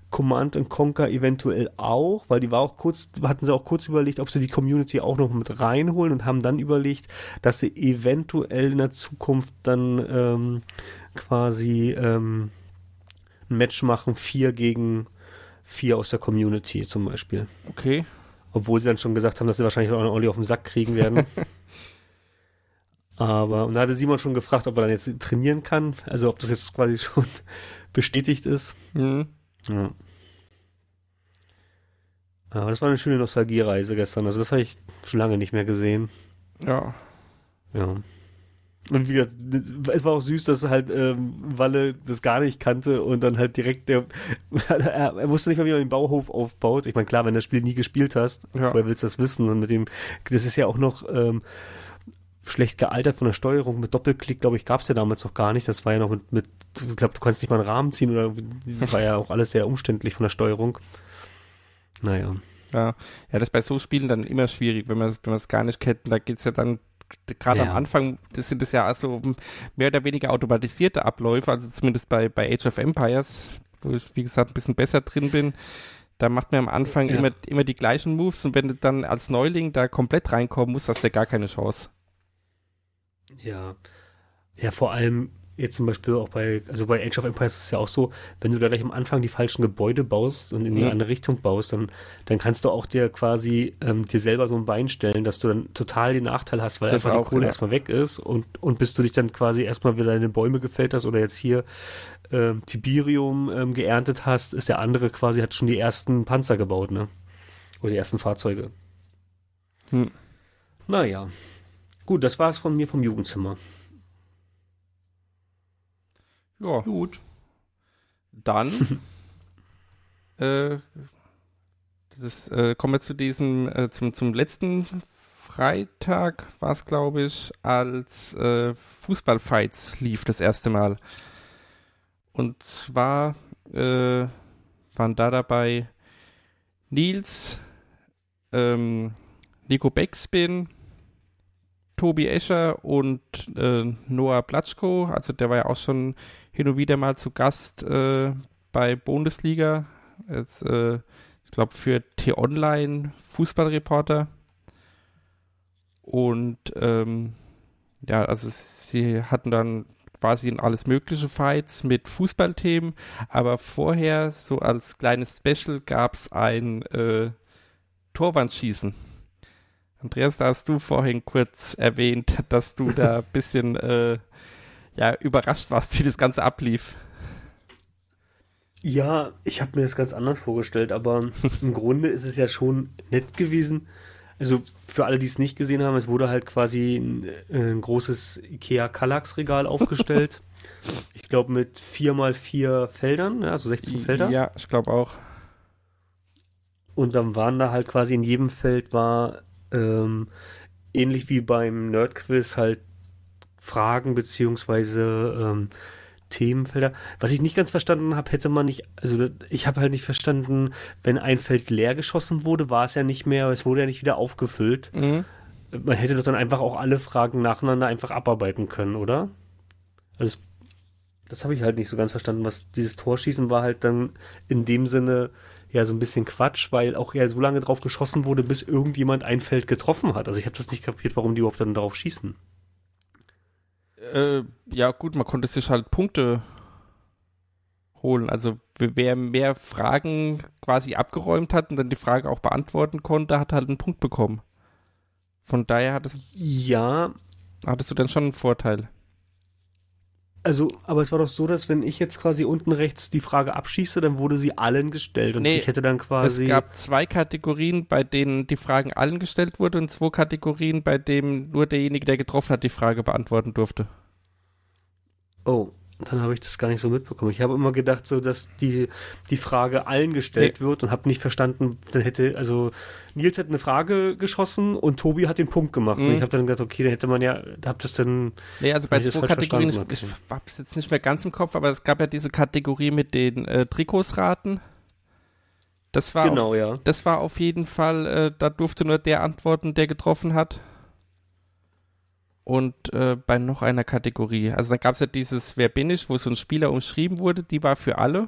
Command and Conquer eventuell auch, weil die war auch kurz, hatten sie auch kurz überlegt, ob sie die Community auch noch mit reinholen und haben dann überlegt, dass sie eventuell in der Zukunft dann ähm, quasi ähm, ein Match machen, vier gegen vier aus der Community zum Beispiel. Okay. Obwohl sie dann schon gesagt haben, dass sie wahrscheinlich auch noch Olli auf den Sack kriegen werden. Aber, und da hatte Simon schon gefragt, ob er dann jetzt trainieren kann. Also ob das jetzt quasi schon bestätigt ist. Mhm. Ja. Aber das war eine schöne Nostalgiereise gestern. Also das habe ich schon lange nicht mehr gesehen. Ja. Ja. Und wie gesagt, es war auch süß, dass halt ähm, Walle das gar nicht kannte und dann halt direkt der er, er wusste nicht mal, wie man den Bauhof aufbaut. Ich meine, klar, wenn du das Spiel nie gespielt hast, Ja. woher willst du das wissen? Und mit dem, das ist ja auch noch ähm, schlecht gealtert von der Steuerung. Mit Doppelklick, glaube ich, gab es ja damals noch gar nicht. Das war ja noch mit, mit ich glaube, du kannst nicht mal einen Rahmen ziehen oder war ja auch alles sehr umständlich von der Steuerung. Naja. Ja, ja, das ist bei so Spielen dann immer schwierig, wenn man wenn man es gar nicht kennt. Da geht's ja dann gerade Ja. am Anfang, das sind es ja also mehr oder weniger automatisierte Abläufe, also zumindest bei, bei Age of Empires, wo ich, wie gesagt, ein bisschen besser drin bin. Da macht man am Anfang Ja. immer, immer die gleichen Moves und wenn du dann als Neuling da komplett reinkommen musst, hast du ja gar keine Chance. Ja. Ja, vor allem jetzt zum Beispiel auch bei, also bei Age of Empires ist es ja auch so, wenn du da gleich am Anfang die falschen Gebäude baust und in die Ja. andere Richtung baust, dann, dann kannst du auch dir quasi ähm, dir selber so ein Bein stellen, dass du dann total den Nachteil hast, weil Das einfach die auch, Kohle ja. erstmal weg ist und, und bis du dich dann quasi erstmal wieder deine Bäume gefällt hast oder jetzt hier ähm, Tiberium ähm, geerntet hast, ist der andere quasi, hat schon die ersten Panzer gebaut, ne? Oder die ersten Fahrzeuge. Hm. Naja. Gut, das war's von mir vom Jugendzimmer. Ja, Gut. dann äh, das ist, äh, kommen wir zu diesem, äh, zum, zum letzten Freitag war es, glaube ich, als äh, Fußballfights lief das erste Mal. Und zwar äh, waren da dabei Nils, ähm, Nico Beckspin, Tobi Escher und äh, Noah Platschko. Also der war ja auch schon hin und wieder mal zu Gast äh, bei Bundesliga. Jetzt, äh, ich glaube für T-Online Fußballreporter. Und ähm, ja, also sie hatten dann quasi in alles mögliche Fights mit Fußballthemen, aber vorher, so als kleines Special, gab es ein äh, Torwandschießen. Andreas, da hast du vorhin kurz erwähnt, dass du da ein bisschen äh, ja, überrascht warst, wie das Ganze ablief. Ja, ich habe mir das ganz anders vorgestellt, aber im Grunde ist es ja schon nett gewesen. Also für alle, die es nicht gesehen haben, es wurde halt quasi ein, äh, ein großes Ikea Kallax Regal aufgestellt. ich glaube mit vier mal vier Feldern, also 16 Felder. Ja, ich glaube auch. Und dann waren da halt quasi in jedem Feld war ähm, ähnlich wie beim Nerdquiz halt Fragen beziehungsweise ähm, Themenfelder. Was ich nicht ganz verstanden habe, hätte man nicht, also ich habe halt nicht verstanden, wenn ein Feld leer geschossen wurde, war es ja nicht mehr, es wurde ja nicht wieder aufgefüllt. Mhm. Man hätte doch dann einfach auch alle Fragen nacheinander einfach abarbeiten können, oder? Also das, das habe ich halt nicht so ganz verstanden, was dieses Torschießen war halt dann in dem Sinne ja so ein bisschen Quatsch, weil auch ja so lange drauf geschossen wurde, bis irgendjemand ein Feld getroffen hat. Also ich habe das nicht kapiert, warum die überhaupt dann drauf schießen. Äh, ja, gut, man konnte sich halt Punkte holen. Also wer- mehr Fragen quasi abgeräumt hat und dann die Frage auch beantworten konnte, hat halt einen Punkt bekommen. Von daher hattest, Ja, hattest du dann schon einen Vorteil. Also, aber es war doch so, dass wenn ich jetzt quasi unten rechts die Frage abschieße, dann wurde sie allen gestellt und Nee, ich hätte dann quasi. Es gab zwei Kategorien, bei denen die Fragen allen gestellt wurden und zwei Kategorien, bei denen nur derjenige, der getroffen hat, die Frage beantworten durfte. Oh, dann habe ich das gar nicht so mitbekommen. Ich habe immer gedacht, so dass die, die Frage allen gestellt wird und habe nicht verstanden, dann hätte, also Nils hat eine Frage geschossen und Tobi hat den Punkt gemacht. Mhm. Und ich habe dann gedacht, okay, da hätte man ja, da habt das dann. Nee, also bei zwei Kategorien, ich, ich hab's jetzt nicht mehr ganz im Kopf, aber es gab ja diese Kategorie mit den äh, Trikotsraten. Das war, Genau, auf, ja. das war auf jeden Fall, äh, da durfte nur der antworten, der getroffen hat. Und äh, bei noch einer Kategorie, also dann gab es ja dieses Wer bin ich, wo so ein Spieler umschrieben wurde, die war für alle.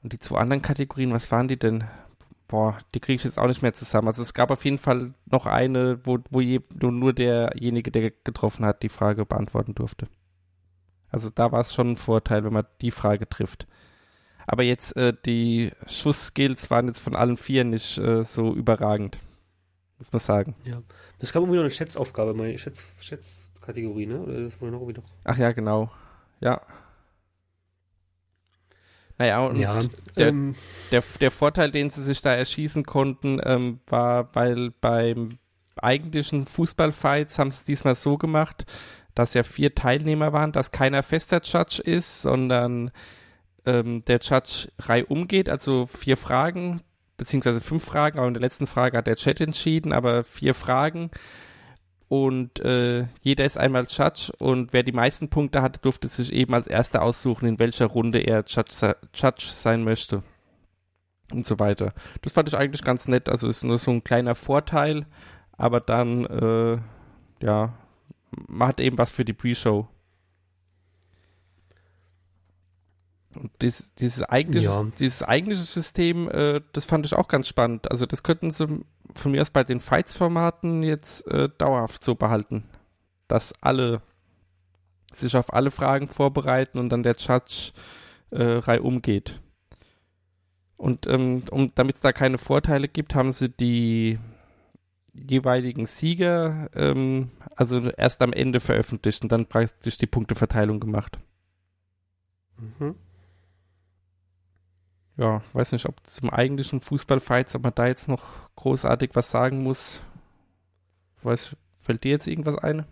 Und die zwei anderen Kategorien, was waren die denn? Boah, die kriege ich jetzt auch nicht mehr zusammen. Also es gab auf jeden Fall noch eine, wo, wo je, nur, nur derjenige, der getroffen hat, die Frage beantworten durfte. Also da war es schon ein Vorteil, wenn man die Frage trifft. Aber jetzt äh, die Schussskills waren jetzt von allen vier nicht äh, so überragend. Muss man sagen. Ja. Es gab irgendwie noch eine Schätzaufgabe, meine Schätz, Schätzkategorie, ne? Oder das war noch irgendwie noch. Ach ja, genau. Ja. Naja, und ja, der- ähm, der, der Vorteil, den sie sich da erschießen konnten, ähm, war, weil beim eigentlichen Fußballfights haben sie es diesmal so gemacht, dass ja vier Teilnehmer waren, dass keiner fester Judge ist, sondern ähm, der Judge reihum geht, also vier Fragen, beziehungsweise fünf Fragen, aber in der letzten Frage hat der Chat entschieden, aber vier Fragen und äh, jeder ist einmal Judge und wer die meisten Punkte hatte, durfte sich eben als erster aussuchen, in welcher Runde er Judge, Judge sein möchte und so weiter. Das fand ich eigentlich ganz nett, also ist nur so ein kleiner Vorteil, aber dann, äh, ja, man hat eben was für die Pre-Show. Und dies, dieses, eigentliche, Ja. dieses eigentliche System, äh, das fand ich auch ganz spannend. Also das könnten sie von mir aus bei den Fights-Formaten jetzt äh, dauerhaft so behalten. Dass alle sich auf alle Fragen vorbereiten und dann der Judge äh, reihum geht. Und ähm, um, damit es da keine Vorteile gibt, haben sie die jeweiligen Sieger ähm, also erst am Ende veröffentlicht und dann praktisch die Punkteverteilung gemacht. mhm. Ja, weiß nicht, ob zum eigentlichen Fußballfights, ob man da jetzt noch großartig was sagen muss. Weiß, fällt dir jetzt irgendwas ein?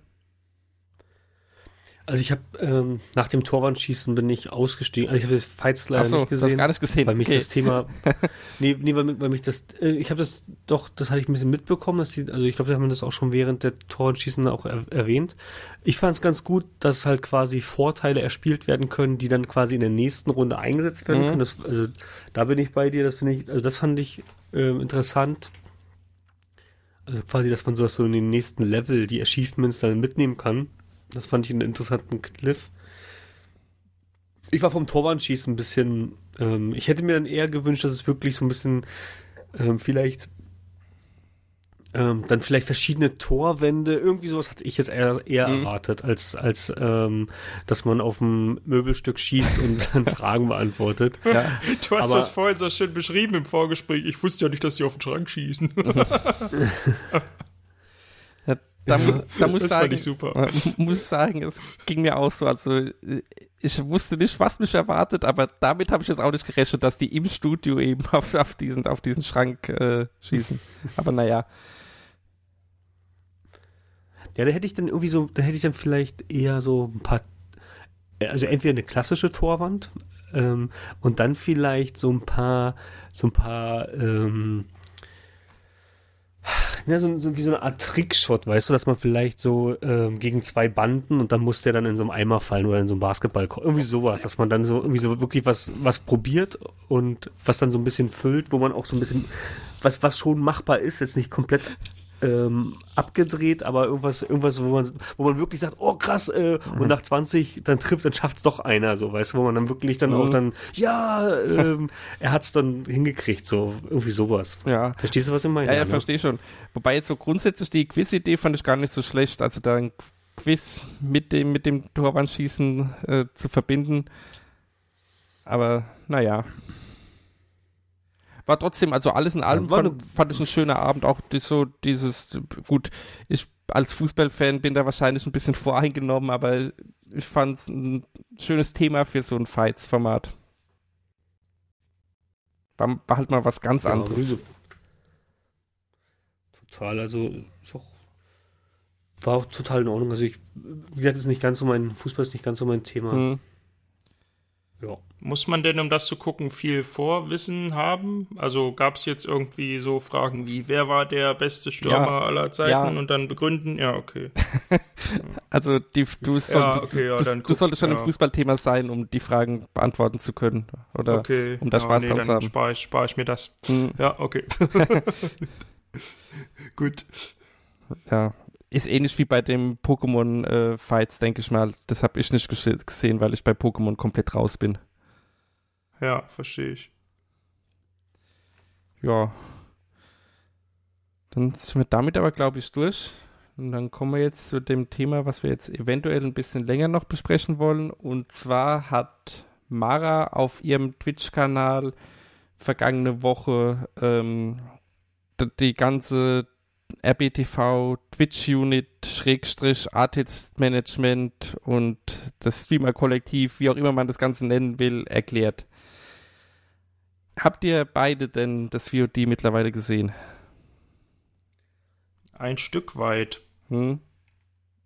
Also ich habe ähm, nach dem Torwandschießen bin ich ausgestiegen. Also ich habe das Fights leider Achso, nicht du hast gesehen. gar nicht gesehen. Weil mich Okay. das Thema, nee, nee, weil, mich- weil mich das, äh, ich habe das doch, das hatte ich ein bisschen mitbekommen, dass die, also ich glaube, wir haben das auch schon während der Torschießen auch er, erwähnt. Ich fand es ganz gut, dass halt quasi Vorteile erspielt werden können, die dann quasi in der nächsten Runde eingesetzt werden Mhm. können. Das, also da bin ich bei dir, das finde ich, also das fand ich ähm, interessant. Also quasi, dass man so, so in den nächsten Level die Achievements dann mitnehmen kann. Das fand ich einen interessanten Cliff. Ich war vom Torwandschießen ein bisschen, ähm, ich hätte mir dann eher gewünscht, dass es wirklich so ein bisschen ähm, vielleicht ähm, dann vielleicht verschiedene Torwände, irgendwie sowas hatte ich jetzt eher, eher Mhm. erwartet, als, als ähm, dass man auf ein Möbelstück schießt und dann Fragen beantwortet. Ja, Du hast Aber- das vorhin so schön beschrieben im Vorgespräch. Ich wusste ja nicht, dass die auf den Schrank schießen. da muss, da muss das sagen, fand ich super. äh, muss sagen, es ging mir auch so. Also äh, ich wusste nicht, was mich erwartet, aber damit habe ich jetzt auch nicht gerechnet, dass die im Studio eben auf, auf diesen, auf diesen Schrank äh, schießen. Aber naja, Ja, da hätte ich dann irgendwie so, da hätte ich dann vielleicht eher so ein paar, also entweder eine klassische Torwand ähm, und dann vielleicht so ein paar, so ein paar, ähm, ja, so, so wie so eine Art Trickshot, weißt du, dass man vielleicht so ähm, gegen zwei Banden und dann muss der dann in so einem Eimer fallen oder in so einem Basketball, irgendwie sowas, dass man dann so irgendwie so wirklich was, was probiert und was dann so ein bisschen füllt, wo man auch so ein bisschen, was, was schon machbar ist, jetzt nicht komplett ähm, abgedreht, aber irgendwas, irgendwas, wo man, wo man wirklich sagt, oh krass, äh, und nach 20 dann trifft, dann schafft es doch einer, so, weißt du, wo man dann wirklich dann auch Mhm. dann, ja, ähm, er hat es dann hingekriegt, so, irgendwie sowas. ja. Verstehst du, was ich meine? Ja, ja, ne? verstehe schon. Wobei jetzt so grundsätzlich die Quiz-Idee fand ich gar nicht so schlecht. Also da ein Quiz mit dem, mit dem Torwandschießen äh, zu verbinden. Aber naja. War trotzdem, also alles in allem fand, fand ich ein schöner Abend. Auch die, so dieses, gut, ich als Fußballfan bin da wahrscheinlich ein bisschen voreingenommen, aber ich fand es ein schönes Thema für so ein Fights-Format. War, war, halt mal was ganz Ja, anderes. sowieso. Total, also ist auch, war auch total in Ordnung. Also ich, wie gesagt, ist nicht ganz so mein, Fußball ist nicht ganz so mein Thema. Hm. Ja. Muss man denn, um das zu gucken, viel Vorwissen haben? Also gab es jetzt irgendwie so Fragen wie, wer war der beste Stürmer Ja. aller Zeiten Ja. und dann begründen? Ja, okay. Also die, du, soll, Ja, okay, du, du guck- solltest schon ein Fußballthema sein, um die Fragen beantworten zu können. Oder okay. um da Spaß nee, dran zu dann haben. spare ich, spar ich mir das. Hm, Ja, okay. Gut. ja. Ist ähnlich wie bei dem Pokémon-Fights, denke ich mal. Das habe ich nicht gese- gesehen, weil ich bei Pokémon komplett raus bin. Ja, verstehe ich. Ja. Dann sind wir damit aber, glaube ich, durch. Und dann kommen wir jetzt zu dem Thema, was wir jetzt eventuell ein bisschen länger noch besprechen wollen. Und zwar hat Mara auf ihrem Twitch-Kanal vergangene Woche ähm, die ganze RBTV Twitch-Unit, Schrägstrich, Artist-Management und das Streamer-Kollektiv, wie auch immer man das Ganze nennen will, erklärt. Habt ihr beide denn das VOD mittlerweile gesehen? Ein Stück weit. Hm?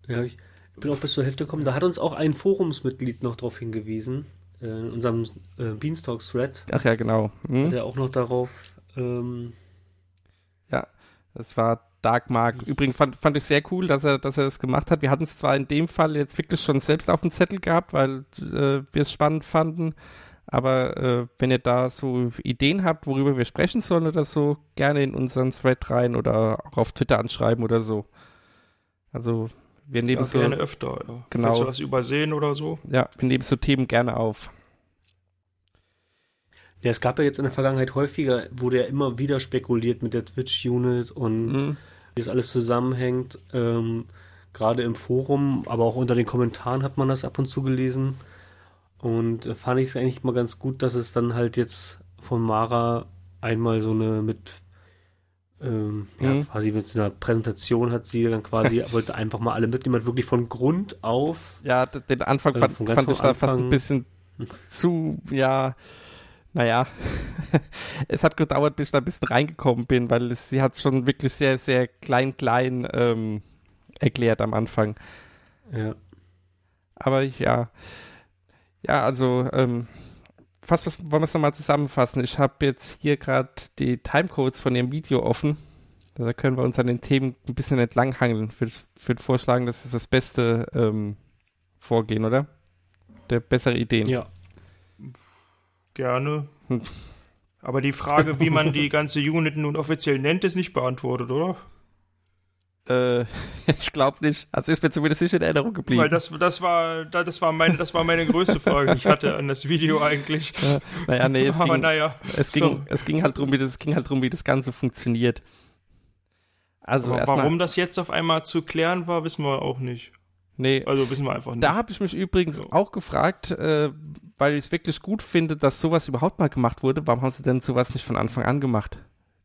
Ja, ich bin auch bis zur Hälfte gekommen. Da hat uns auch ein Forumsmitglied noch darauf hingewiesen, äh, in unserem äh, Beanstalk-Thread, Ach ja, genau. Hm? der auch noch darauf, ähm, Das war Dark Mark. Übrigens fand, fand ich sehr cool, dass er, dass er das gemacht hat. Wir hatten es zwar in dem Fall jetzt wirklich schon selbst auf dem Zettel gehabt, weil äh, wir es spannend fanden. Aber äh, wenn ihr da so Ideen habt, worüber wir sprechen sollen oder so, gerne in unseren Thread rein oder auch auf Twitter anschreiben oder so. Also wir nehmen Ja, so, gerne öfter. Ja. Genau. Falls wir was übersehen oder so. ja, wir nehmen so Themen gerne auf. ja, es gab ja jetzt in der Vergangenheit häufiger, wurde ja immer wieder spekuliert mit der Twitch-Unit und Hm? Wie das alles zusammenhängt. Ähm, Gerade im Forum, aber auch unter den Kommentaren hat man das ab und zu gelesen. Und äh, fand ich es eigentlich mal ganz gut, dass es dann halt jetzt von Mara einmal so eine mit ähm, ja, Mhm. quasi mit so einer Präsentation hat sie dann quasi, wollte einfach mal alle mitnehmen, hat wirklich von Grund auf. Ja, den Anfang Also fand, fand ich da fast ein bisschen zu, ja, naja, es hat gedauert, bis ich da ein bisschen reingekommen bin, weil es, sie hat schon wirklich sehr, sehr klein, klein ähm, erklärt am Anfang. Ja. Aber ich, ja, ja, also, ähm, fast was, wollen wir es nochmal zusammenfassen. Ich habe jetzt hier gerade die Timecodes von ihrem Video offen. Da können wir uns an den Themen ein bisschen entlanghangeln. Ich würde würd vorschlagen, das ist das beste ähm, Vorgehen, oder? Der bessere Ideen. ja. Gerne. Hm. Aber die Frage, wie man die ganze Unit nun offiziell nennt, ist nicht beantwortet, oder? Äh, ich glaube nicht. Also ist mir zumindest nicht in Erinnerung geblieben. Weil das, das war, da- das war meine, das war meine größte Frage, die ich hatte an das Video eigentlich. naja, nee, es Aber ging, naja. es, ging, so. es ging halt drum, wie das, es ging halt drum, wie das Ganze funktioniert. Also warum das jetzt auf einmal zu klären war, wissen wir auch nicht. Nee, Also wissen wir einfach nicht. Da habe ich mich übrigens So. auch gefragt, äh, weil ich es wirklich gut finde, dass sowas überhaupt mal gemacht wurde. Warum haben sie denn sowas nicht von Anfang an gemacht?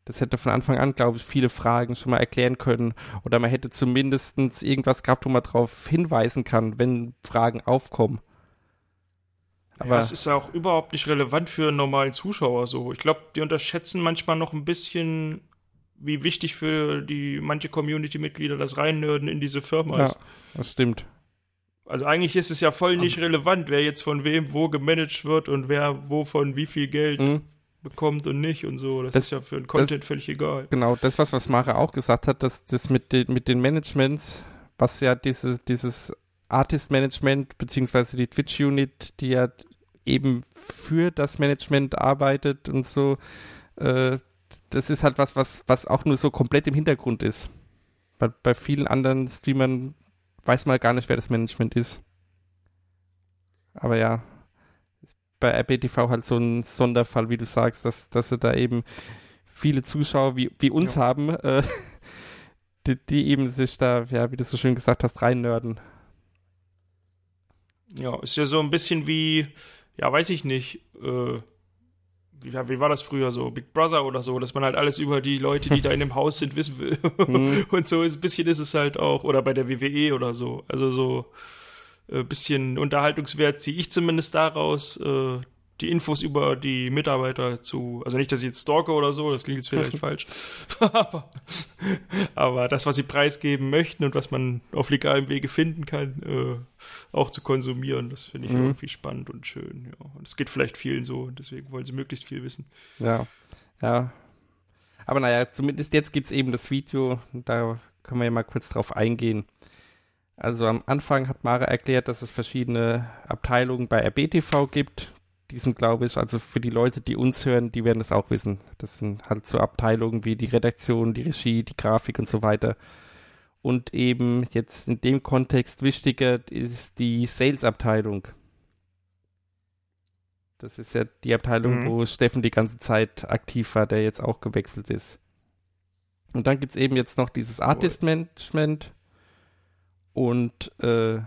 Das hätte von Anfang an, glaube ich, viele Fragen schon mal erklären können. Oder man hätte zumindest irgendwas gehabt, wo man darauf hinweisen kann, wenn Fragen aufkommen. Aber ja, es ist ja auch überhaupt nicht relevant für einen normalen Zuschauer so. Ich glaube, die unterschätzen manchmal noch ein bisschen, wie wichtig für die manche Community-Mitglieder das Reinnörden in diese Firma ja, ist. das stimmt. Also eigentlich ist es ja voll nicht relevant, wer jetzt von wem wo gemanagt wird und wer wovon wie viel Geld Mhm. bekommt und nicht und so. Das, Das- ist ja für den Content völlig egal. Genau, das, was, was Mara auch gesagt hat, dass das mit den, mit den Managements, was ja diese, dieses Artist-Management, beziehungsweise die Twitch-Unit, die ja eben für das Management arbeitet und so, äh, das ist halt was, was, was auch nur so komplett im Hintergrund ist. Bei, bei vielen anderen Streamern weiß man gar nicht, wer das Management ist. Aber ja, bei RBTV halt so ein Sonderfall, wie du sagst, dass, dass sie da eben viele Zuschauer wie, wie uns Ja. haben, äh, die, die eben sich da, ja, wie du so schön gesagt hast, reinnörden. Ja, ist ja so ein bisschen wie, ja, weiß ich nicht, äh, wie, wie war das früher so, Big Brother oder so, dass man halt alles über die Leute, die da in dem Haus sind, wissen will. Mhm. Und so ist ein bisschen ist es halt auch, oder bei der WWE oder so. Also so ein bisschen Unterhaltungswert ziehe ich zumindest daraus, äh, die Infos über die Mitarbeiter zu, also nicht, dass ich jetzt stalke oder so, das klingt jetzt vielleicht falsch, aber, aber das, was sie preisgeben möchten und was man auf legalem Wege finden kann, äh, auch zu konsumieren, das finde ich Mhm. irgendwie spannend und schön. Ja. Und es geht vielleicht vielen so, deswegen wollen sie möglichst viel wissen. Ja, ja. Aber naja, zumindest jetzt gibt es eben das Video, da können wir ja mal kurz drauf eingehen. Also am Anfang hat Mara erklärt, dass es verschiedene Abteilungen bei RBTV gibt. Die sind, glaube ich, also für die Leute, die uns hören, die werden das auch wissen. Das sind halt so Abteilungen wie die Redaktion, die Regie, die Grafik und so weiter. Und eben jetzt in dem Kontext wichtiger ist die Sales-Abteilung. Das ist ja die Abteilung, Mhm. wo Steffen die ganze Zeit aktiv war, der jetzt auch gewechselt ist. Und dann gibt es eben jetzt noch dieses Artist-Management und äh,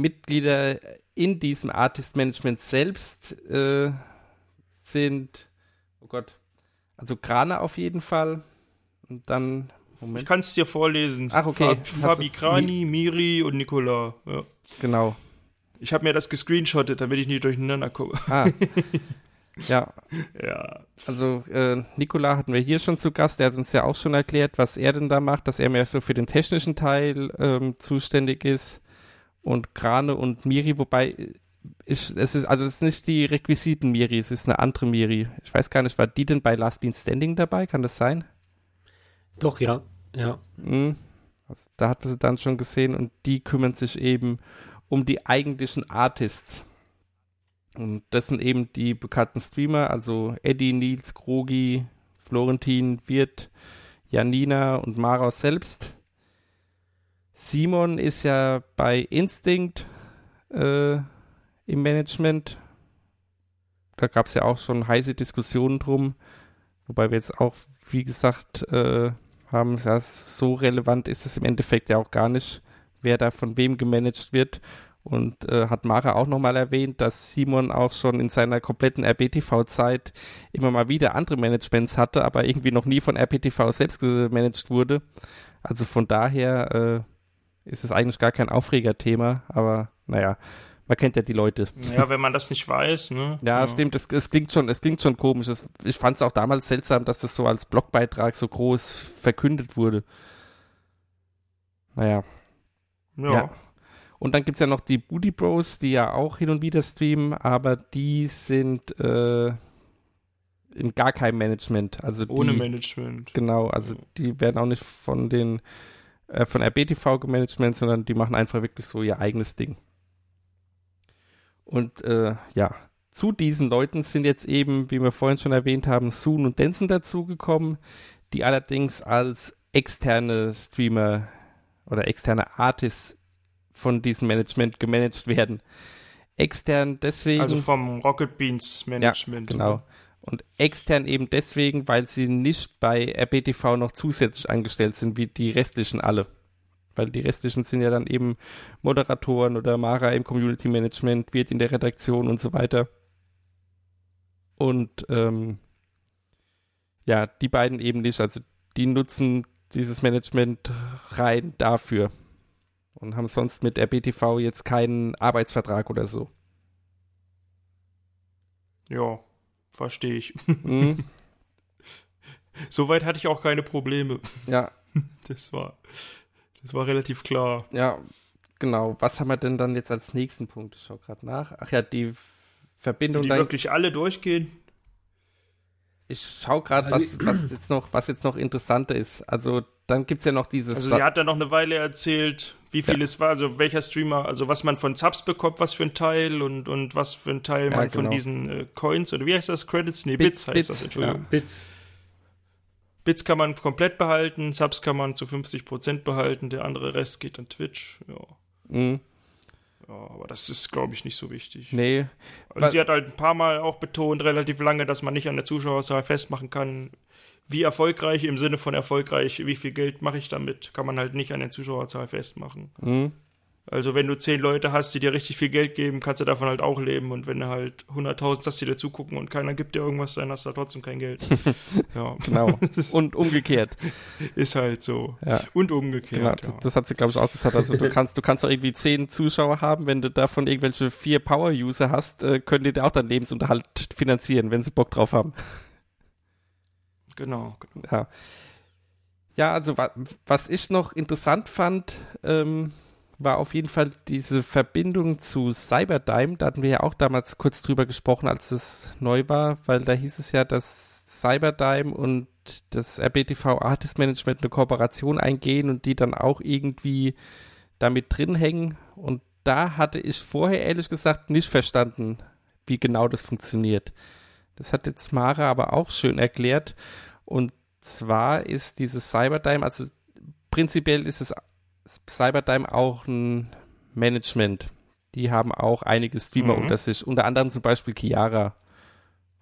Mitglieder in diesem Artist-Management selbst äh, sind, oh Gott, also Krane auf jeden Fall. Und dann, Ich Moment, kann es dir vorlesen. Ach, okay. Fab, Fabi Krani, Miri und Nicola. Ja. genau. Ich habe mir das gescreenshottet, damit ich nicht durcheinander komme. Ah. ja, ja. Also äh, Nikola hatten wir hier schon zu Gast, der hat uns ja auch schon erklärt, was er denn da macht, dass er mehr so für den technischen Teil ähm, zuständig ist und Grane und Miri, wobei äh, ich, es ist, also es ist nicht die Requisiten Miri, es ist eine andere Miri. Ich weiß gar nicht, war die denn bei Last Bean Standing dabei? Kann das sein? Doch, ja. Ja. Mhm. Also, da hat man sie dann schon gesehen und die kümmern sich eben um die eigentlichen Artists. Und das sind eben die bekannten Streamer, also Eddie, Nils, Krogi, Florentin, Wirt, Janina und Mara selbst. Simon ist ja bei Instinct äh, im Management. Da gab es ja auch schon heiße Diskussionen drum. Wobei wir jetzt auch, wie gesagt, äh, haben, ja, so relevant ist es im Endeffekt ja auch gar nicht, wer da von wem gemanagt wird. Und äh, hat Mara auch nochmal erwähnt, dass Simon auch schon in seiner kompletten RBTV-Zeit immer mal wieder andere Managements hatte, aber irgendwie noch nie von RBTV selbst gemanagt wurde. Also von daher äh, ist es eigentlich gar kein Aufregerthema, aber naja, man kennt ja die Leute. ja, wenn man das nicht weiß, ne? Ja, stimmt, es, es klingt schon, es klingt schon komisch. Es, ich fand es auch damals seltsam, dass das so als Blogbeitrag so groß verkündet wurde. Naja. Ja. Ja. Und dann gibt es ja noch die Booty Bros, die ja auch hin und wieder streamen, aber die sind äh, in gar keinem Management. Also die, Ohne Management. Genau, also die werden auch nicht von den äh, von RBTV gemanagement, sondern die machen einfach wirklich so ihr eigenes Ding. Und äh, ja, zu diesen Leuten sind jetzt eben, wie wir vorhin schon erwähnt haben, Soon und Denson dazugekommen, die allerdings als externe Streamer oder externe Artists von diesem Management gemanagt werden. Extern deswegen. Also vom Rocket Beans Management. Genau. Und extern eben deswegen, weil sie nicht bei RBTV noch zusätzlich angestellt sind, wie die restlichen alle. Weil die restlichen sind ja dann eben Moderatoren oder Mara im Community Management, wird in der Redaktion und so weiter. Und ähm, ja, die beiden eben nicht. Also die nutzen dieses Management rein dafür und haben sonst mit RBTV jetzt keinen Arbeitsvertrag oder so. Ja, verstehe ich. Mhm. Soweit hatte ich auch keine Probleme. Ja, Das war, das war relativ klar. Ja, genau. Was haben wir denn dann jetzt als nächsten Punkt? Ich schau gerade nach. Ach ja, die Verbindung. Sind die wirklich alle durchgehen? Ich schau gerade, Also was, was, jetzt noch, was jetzt noch interessanter ist. Also dann gibt es ja noch dieses. Also sie hat dann noch eine Weile erzählt, wie viel Ja. es war, also welcher Streamer, also was man von Subs bekommt, was für ein Teil und, und was für ein Teil Ja, man genau. von diesen äh, Coins oder wie heißt das? Credits? Nee, Bits, heißt das, Entschuldigung. Bits. Bits kann man komplett behalten, Subs kann man zu 50% behalten, der andere Rest geht an Twitch. Ja, Mhm. Ja aber das ist, glaube ich, nicht so wichtig. Nee, Also sie hat halt ein paar Mal auch betont, relativ lange, dass man nicht an der Zuschauerzahl festmachen kann, wie erfolgreich im Sinne von erfolgreich, wie viel Geld mache ich damit, kann man halt nicht an der Zuschauerzahl festmachen. mhm. Also wenn du zehn Leute hast, die dir richtig viel Geld geben, kannst du davon halt auch leben. Und wenn du halt 100.000 hast, die dir zugucken und keiner gibt dir irgendwas, dann hast du trotzdem kein Geld. ja. Genau. Und umgekehrt. Ist halt so. Ja. Und umgekehrt. Genau, ja. das, hat sie, glaube ich, auch gesagt. Also du kannst, du kannst doch irgendwie zehn Zuschauer haben, wenn du davon irgendwelche vier Power-User hast, äh, können die dir auch deinen Lebensunterhalt finanzieren, wenn sie Bock drauf haben. Genau, genau. Ja. Ja, also wa was ich noch interessant fand, ähm, war auf jeden Fall diese Verbindung zu Cyberdyme. Da hatten wir ja auch damals kurz drüber gesprochen, als es neu war, weil da hieß es ja, dass Cyberdyme und das RBTV Artist Management eine Kooperation eingehen und die dann auch irgendwie damit drin hängen. Und da hatte ich vorher ehrlich gesagt nicht verstanden, wie genau das funktioniert. Das hat jetzt Mara aber auch schön erklärt. Und zwar ist dieses Cyberdyme, also prinzipiell ist es Cyberdyme auch ein Management. Die haben auch einige Streamer Mhm. unter sich, unter anderem zum Beispiel Chiara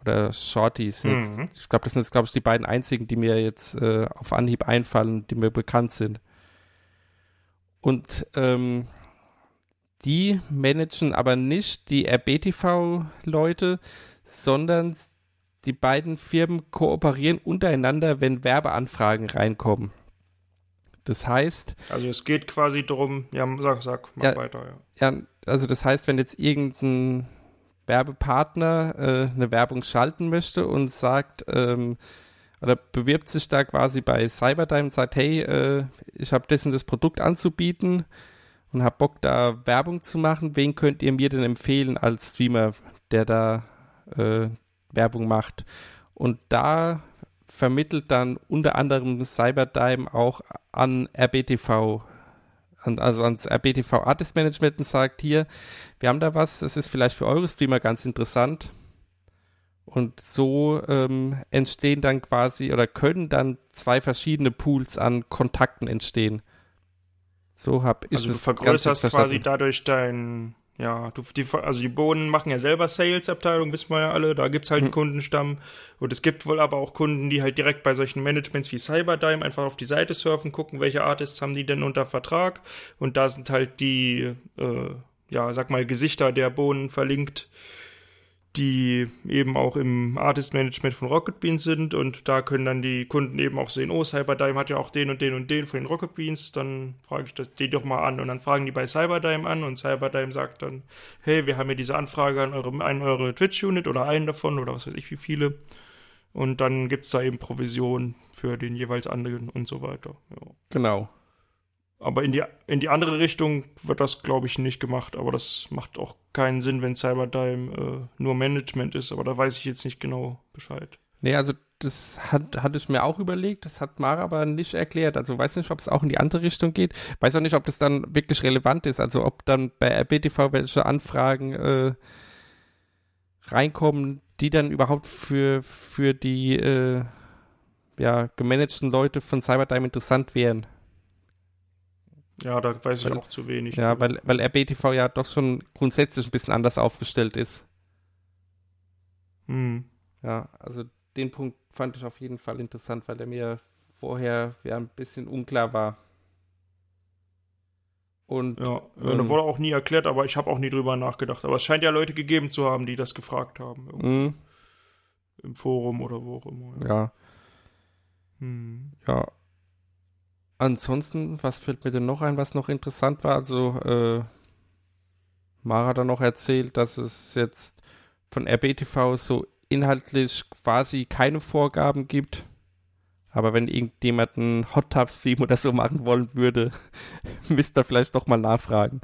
oder Shorties. Mhm. Ich glaube, das sind jetzt, glaube ich, die beiden einzigen, die mir jetzt äh, auf Anhieb einfallen, die mir bekannt sind. Und ähm, die managen aber nicht die RBTV-Leute, sondern die beiden Firmen kooperieren untereinander, wenn Werbeanfragen reinkommen. Das heißt, Also es geht quasi darum, ja, sag, sag, mach Ja. weiter, ja. ja, also das heißt, wenn jetzt irgendein Werbepartner äh, eine Werbung schalten möchte und sagt, ähm, oder bewirbt sich da quasi bei Cyberdyme und sagt, hey, äh, ich habe das und das Produkt anzubieten und habe Bock da Werbung zu machen, wen könnt ihr mir denn empfehlen als Streamer, der da äh, Werbung macht? Und da vermittelt dann unter anderem Cyberdyme auch an RBTV, an, also ans RBTV Artist Management und sagt hier, wir haben da was, das ist vielleicht für eure Streamer ganz interessant. Und so ähm, entstehen dann quasi oder können dann zwei verschiedene Pools an Kontakten entstehen. So habe ich Also du es vergrößerst ganz quasi dadurch dein, ja, du, die, also die Bohnen machen ja selber Sales-Abteilung, wissen wir ja alle, da gibt's halt einen Hm. Kundenstamm. Und es gibt wohl aber auch Kunden, die halt direkt bei solchen Managements wie Cyberdyme einfach auf die Seite surfen, gucken, welche Artists haben die denn unter Vertrag. Und da sind halt die, äh, ja, sag mal, Gesichter der Bohnen verlinkt, die eben auch im Artist Management von Rocket Beans sind und da können dann die Kunden eben auch sehen, oh, Cyberdyme hat ja auch den und den und den von den Rocket Beans, dann frage ich das die doch mal an und dann fragen die bei Cyberdyme an und Cyberdyme sagt dann, hey, wir haben ja diese Anfrage an eure, an eure Twitch-Unit oder einen davon oder was weiß ich wie viele und dann gibt es da eben Provision für den jeweils anderen und so weiter. Ja. Genau. Aber in die, in die andere Richtung wird das, glaube ich, nicht gemacht. Aber das macht auch keinen Sinn, wenn Cyberdyme äh, nur Management ist. Aber da weiß ich jetzt nicht genau Bescheid. Nee, also das hat, hatte ich mir auch überlegt, das hat Mara aber nicht erklärt. Also weiß nicht, ob es auch in die andere Richtung geht. Weiß auch nicht, ob das dann wirklich relevant ist. Also ob dann bei RBTV welche Anfragen äh, reinkommen, die dann überhaupt für, für die äh, ja, gemanagten Leute von Cyberdyme interessant wären. Ja, da weiß ich Weil- auch zu wenig. Ja, weil, weil RBTV ja doch schon grundsätzlich ein bisschen anders aufgestellt ist. Hm. Ja, also den Punkt fand ich auf jeden Fall interessant, weil der mir vorher ja ein bisschen unklar war. Und Ja, Ähm. ähm, wurde auch nie erklärt, aber ich habe auch nie drüber nachgedacht. Aber es scheint ja Leute gegeben zu haben, die das gefragt haben. Irgendwo mh, Im Forum oder wo auch immer. ja, Hm. ja. Ansonsten, was fällt mir denn noch ein, was noch interessant war? Also, äh, Mara hat dann noch erzählt, dass es jetzt von RBTV so inhaltlich quasi keine Vorgaben gibt. Aber wenn irgendjemand einen Hot Tub Stream oder so machen wollen würde, müsste er vielleicht doch mal nachfragen.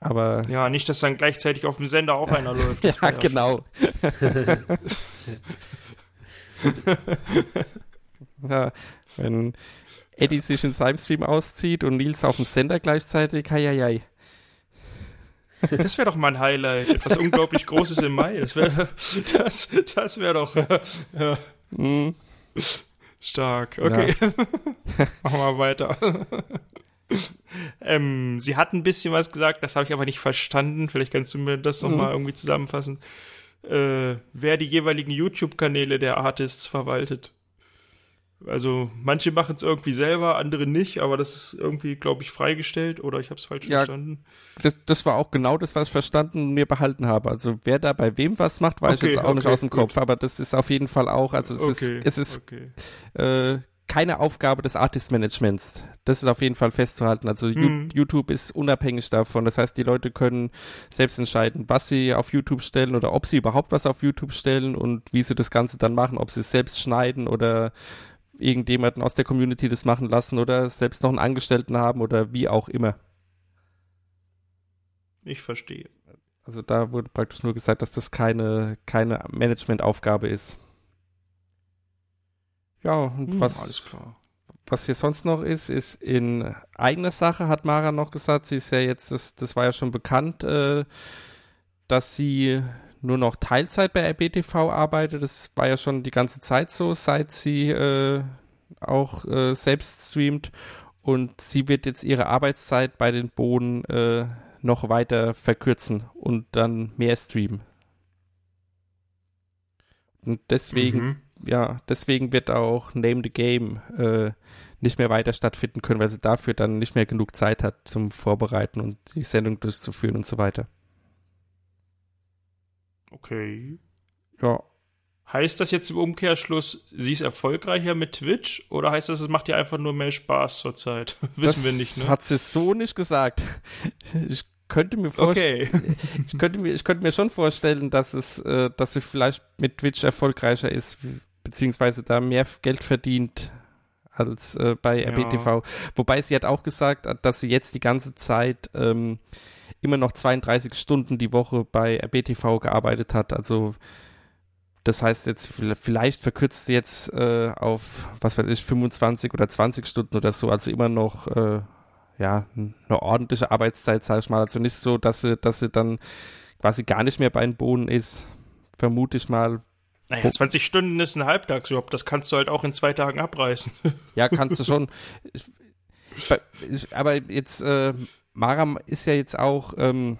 Aber Ja, nicht, dass dann gleichzeitig auf dem Sender auch einer läuft. Ja, genau. ja, wenn Eddie sich in seinem Stream auszieht und Nils auf dem Sender gleichzeitig, hei, hei, hei. Das wäre doch mal ein Highlight. Etwas unglaublich Großes im Mai. Das wäre das, das wär doch äh, Mhm. stark. Okay. Machen wir weiter. ähm, sie hat ein bisschen was gesagt, das habe ich aber nicht verstanden. Vielleicht kannst du mir das Mhm. nochmal irgendwie zusammenfassen. Äh, wer die jeweiligen YouTube-Kanäle der Artists verwaltet. Also manche machen es irgendwie selber, andere nicht, aber das ist irgendwie, glaube ich, freigestellt oder ich habe es falsch Ja, verstanden. Das, das war auch genau das, was ich verstanden und mir behalten habe. Also wer da bei wem was macht, weiß ich Okay, jetzt auch nicht okay, aus dem gut. Kopf. Aber das ist auf jeden Fall auch, also es okay, ist, es ist äh, keine Aufgabe des Artist-Managements. Das ist auf jeden Fall festzuhalten. Also Hm. YouTube ist unabhängig davon. Das heißt, die Leute können selbst entscheiden, was sie auf YouTube stellen oder ob sie überhaupt was auf YouTube stellen und wie sie das Ganze dann machen, ob sie es selbst schneiden oder irgendjemanden aus der Community das machen lassen oder selbst noch einen Angestellten haben oder wie auch immer. Ich verstehe. Also da wurde praktisch nur gesagt, dass das keine, keine Managementaufgabe ist. Ja, und Hm, was, alles klar. was hier sonst noch ist, ist in eigener Sache, hat Mara noch gesagt, sie ist ja jetzt, das, das war ja schon bekannt, äh, dass sie nur noch Teilzeit bei RBTV arbeitet. Das war ja schon die ganze Zeit so, seit sie äh, auch äh, selbst streamt. Und sie wird jetzt ihre Arbeitszeit bei den Bohnen äh, noch weiter verkürzen und dann mehr streamen. Und deswegen Mhm. ja, deswegen wird auch Name the Game äh, nicht mehr weiter stattfinden können, weil sie dafür dann nicht mehr genug Zeit hat zum Vorbereiten und die Sendung durchzuführen und so weiter. Okay. Ja, Heißt das jetzt im Umkehrschluss, sie ist erfolgreicher mit Twitch oder heißt das, es macht ihr einfach nur mehr Spaß zurzeit? Wissen das wir nicht, ne? hat sie so nicht gesagt. Ich könnte mir vorstellen, Okay. ich könnte mir, ich könnte mir schon vorstellen, dass es, äh, dass sie vielleicht mit Twitch erfolgreicher ist, beziehungsweise da mehr Geld verdient als äh, bei Ja. RBTV. Wobei sie hat auch gesagt, dass sie jetzt die ganze Zeit ähm, immer noch 32 Stunden die Woche bei RBTV gearbeitet hat. Also das heißt jetzt, vi- vielleicht verkürzt sie jetzt äh, auf, was weiß ich, 25 oder 20 Stunden oder so, also immer noch äh, ja, eine ordentliche Arbeitszeit, sag ich mal. Also nicht so, dass sie, dass sie dann quasi gar nicht mehr bei den Bohnen ist. Vermute ich mal. Naja, 20 Stunden ist ein Halbtagsjob, das kannst du halt auch in zwei Tagen abreißen. Ja, kannst du schon. Ich, ich, aber jetzt, äh, Mara ist ja jetzt auch, ähm,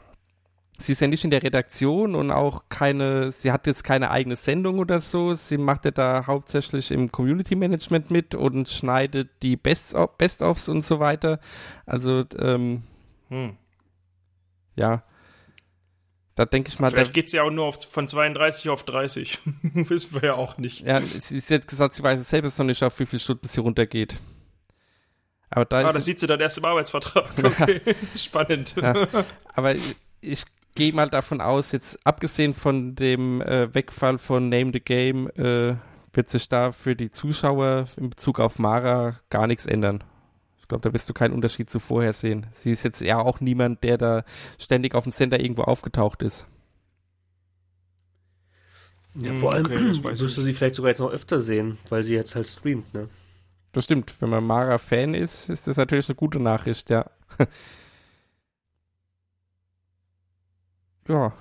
sie ist ja nicht in der Redaktion und auch keine, sie hat jetzt keine eigene Sendung oder so. Sie macht ja da hauptsächlich im Community Management mit und schneidet die Best- Best-ofs und so weiter. Also, ähm, Hm. ja. Da denke ich mal, da, Vielleicht geht's ja auch nur auf, von 32 auf 30. Wissen wir ja auch nicht. ja, sie ist jetzt gesagt, sie weiß selbst noch nicht, auf wie viele Stunden sie runtergeht. Aber da Ah, das sieht sie dann erst im Arbeitsvertrag. Okay, spannend. Ja. Aber ich, ich gehe mal davon aus, jetzt abgesehen von dem äh, Wegfall von Name the Game, äh, wird sich da für die Zuschauer in Bezug auf Mara gar nichts ändern. Ich glaube, da wirst du keinen Unterschied zu vorher sehen. Sie ist jetzt ja auch niemand, der da ständig auf dem Sender irgendwo aufgetaucht ist. Ja, Hm, vor allem okay, wirst du sie vielleicht sogar jetzt noch öfter sehen, weil sie jetzt halt streamt, ne? Das stimmt. Wenn man Mara-Fan ist, ist das natürlich eine gute Nachricht, ja. ja,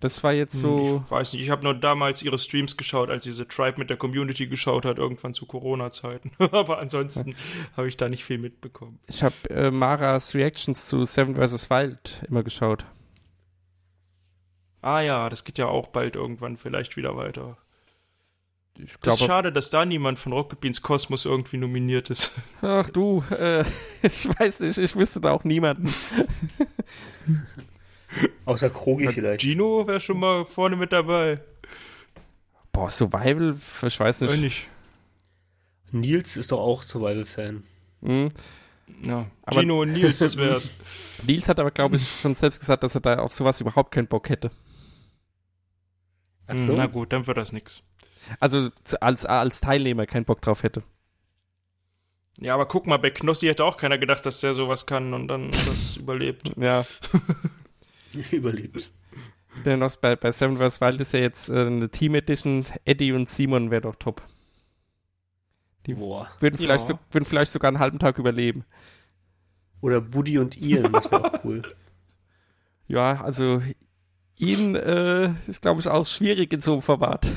das war jetzt so. Ich weiß nicht, ich habe nur damals ihre Streams geschaut, als diese Tribe mit der Community geschaut hat, irgendwann zu Corona-Zeiten. Aber ansonsten habe ich da nicht viel mitbekommen. Ich habe äh, Maras Reactions zu Seven vs. Wild immer geschaut. Ah ja, das geht ja auch bald irgendwann vielleicht wieder weiter. Ich Das ist glaube, schade, dass da niemand von Rocket Beans Kosmos irgendwie nominiert ist. ach du, äh, ich weiß nicht, ich wüsste da auch niemanden. Außer Krogi vielleicht. Gino wäre schon mal vorne mit dabei. Boah, Survival, ich weiß nicht. nicht? Nils ist doch auch Survival-Fan. Hm. Ja, Aber- Gino und Nils, das wär's. Nils hat aber, glaube ich, schon selbst gesagt, dass er da auf sowas überhaupt keinen Bock hätte. Ach so. Na gut, dann wird das nix. Also als, als Teilnehmer keinen Bock drauf hätte. Ja, aber guck mal, bei Knossi hätte auch keiner gedacht, dass der sowas kann und dann das überlebt. Ja, Überlebt. denn noch bei, bei Seven vs. Wild ist ja jetzt äh, eine Team Edition. Eddie und Simon wäre doch top. Die Boah. würden vielleicht, Ja. so, würden vielleicht sogar einen halben Tag überleben. Oder Buddy und Ian, das wäre auch cool. Ja, also ihn äh, ist, glaube ich, auch schwierig in so einem Format.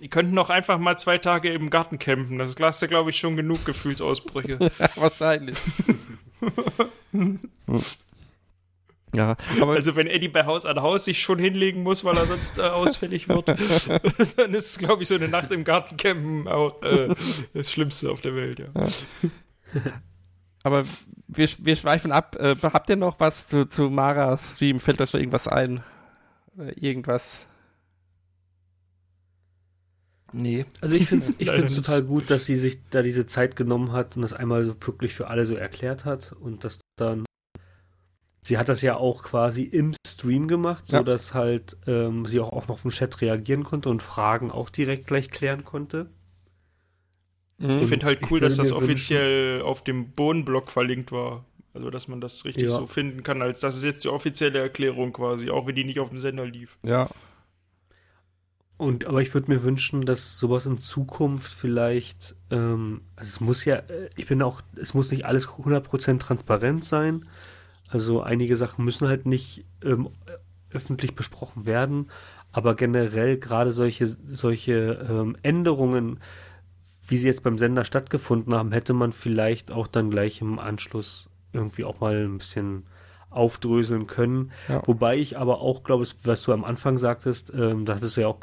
Die könnten auch einfach mal zwei Tage im Garten campen. Das hast du, glaube ich, schon genug Gefühlsausbrüche. Wahrscheinlich. Ja, aber Also wenn Eddie bei Haus an Haus sich schon hinlegen muss, weil er sonst äh, ausfällig wird, dann ist, glaube ich, so eine Nacht im Gartencampen auch äh, das Schlimmste auf der Welt, ja. Aber wir, wir schweifen ab. Äh, habt ihr noch was zu, zu Maras Stream? Fällt euch da irgendwas ein? Oder irgendwas? Nee. Also ich finde es ich find's total gut, dass sie sich da diese Zeit genommen hat und das einmal so wirklich für alle so erklärt hat und das dann sie hat das ja auch quasi im Stream gemacht, so Ja. dass halt ähm, sie auch, auch noch auf den Chat reagieren konnte und Fragen auch direkt gleich klären konnte. Mhm. Ich finde halt cool, dass das offiziell auf dem Bohnenblock verlinkt war. Also, dass man das richtig Ja. so finden kann, als das ist jetzt die offizielle Erklärung quasi, auch wenn die nicht auf dem Sender lief. Ja. Und aber ich würde mir wünschen, dass sowas in Zukunft vielleicht, ähm, also es muss ja, äh, ich bin auch, es muss nicht alles 100% transparent sein. Also einige Sachen müssen halt nicht ähm, öffentlich besprochen werden, aber generell gerade solche solche ähm, Änderungen, wie sie jetzt beim Sender stattgefunden haben, hätte man vielleicht auch dann gleich im Anschluss irgendwie auch mal ein bisschen aufdröseln können. Ja. Wobei ich aber auch glaube, was du am Anfang sagtest, ähm, da hattest du ja auch,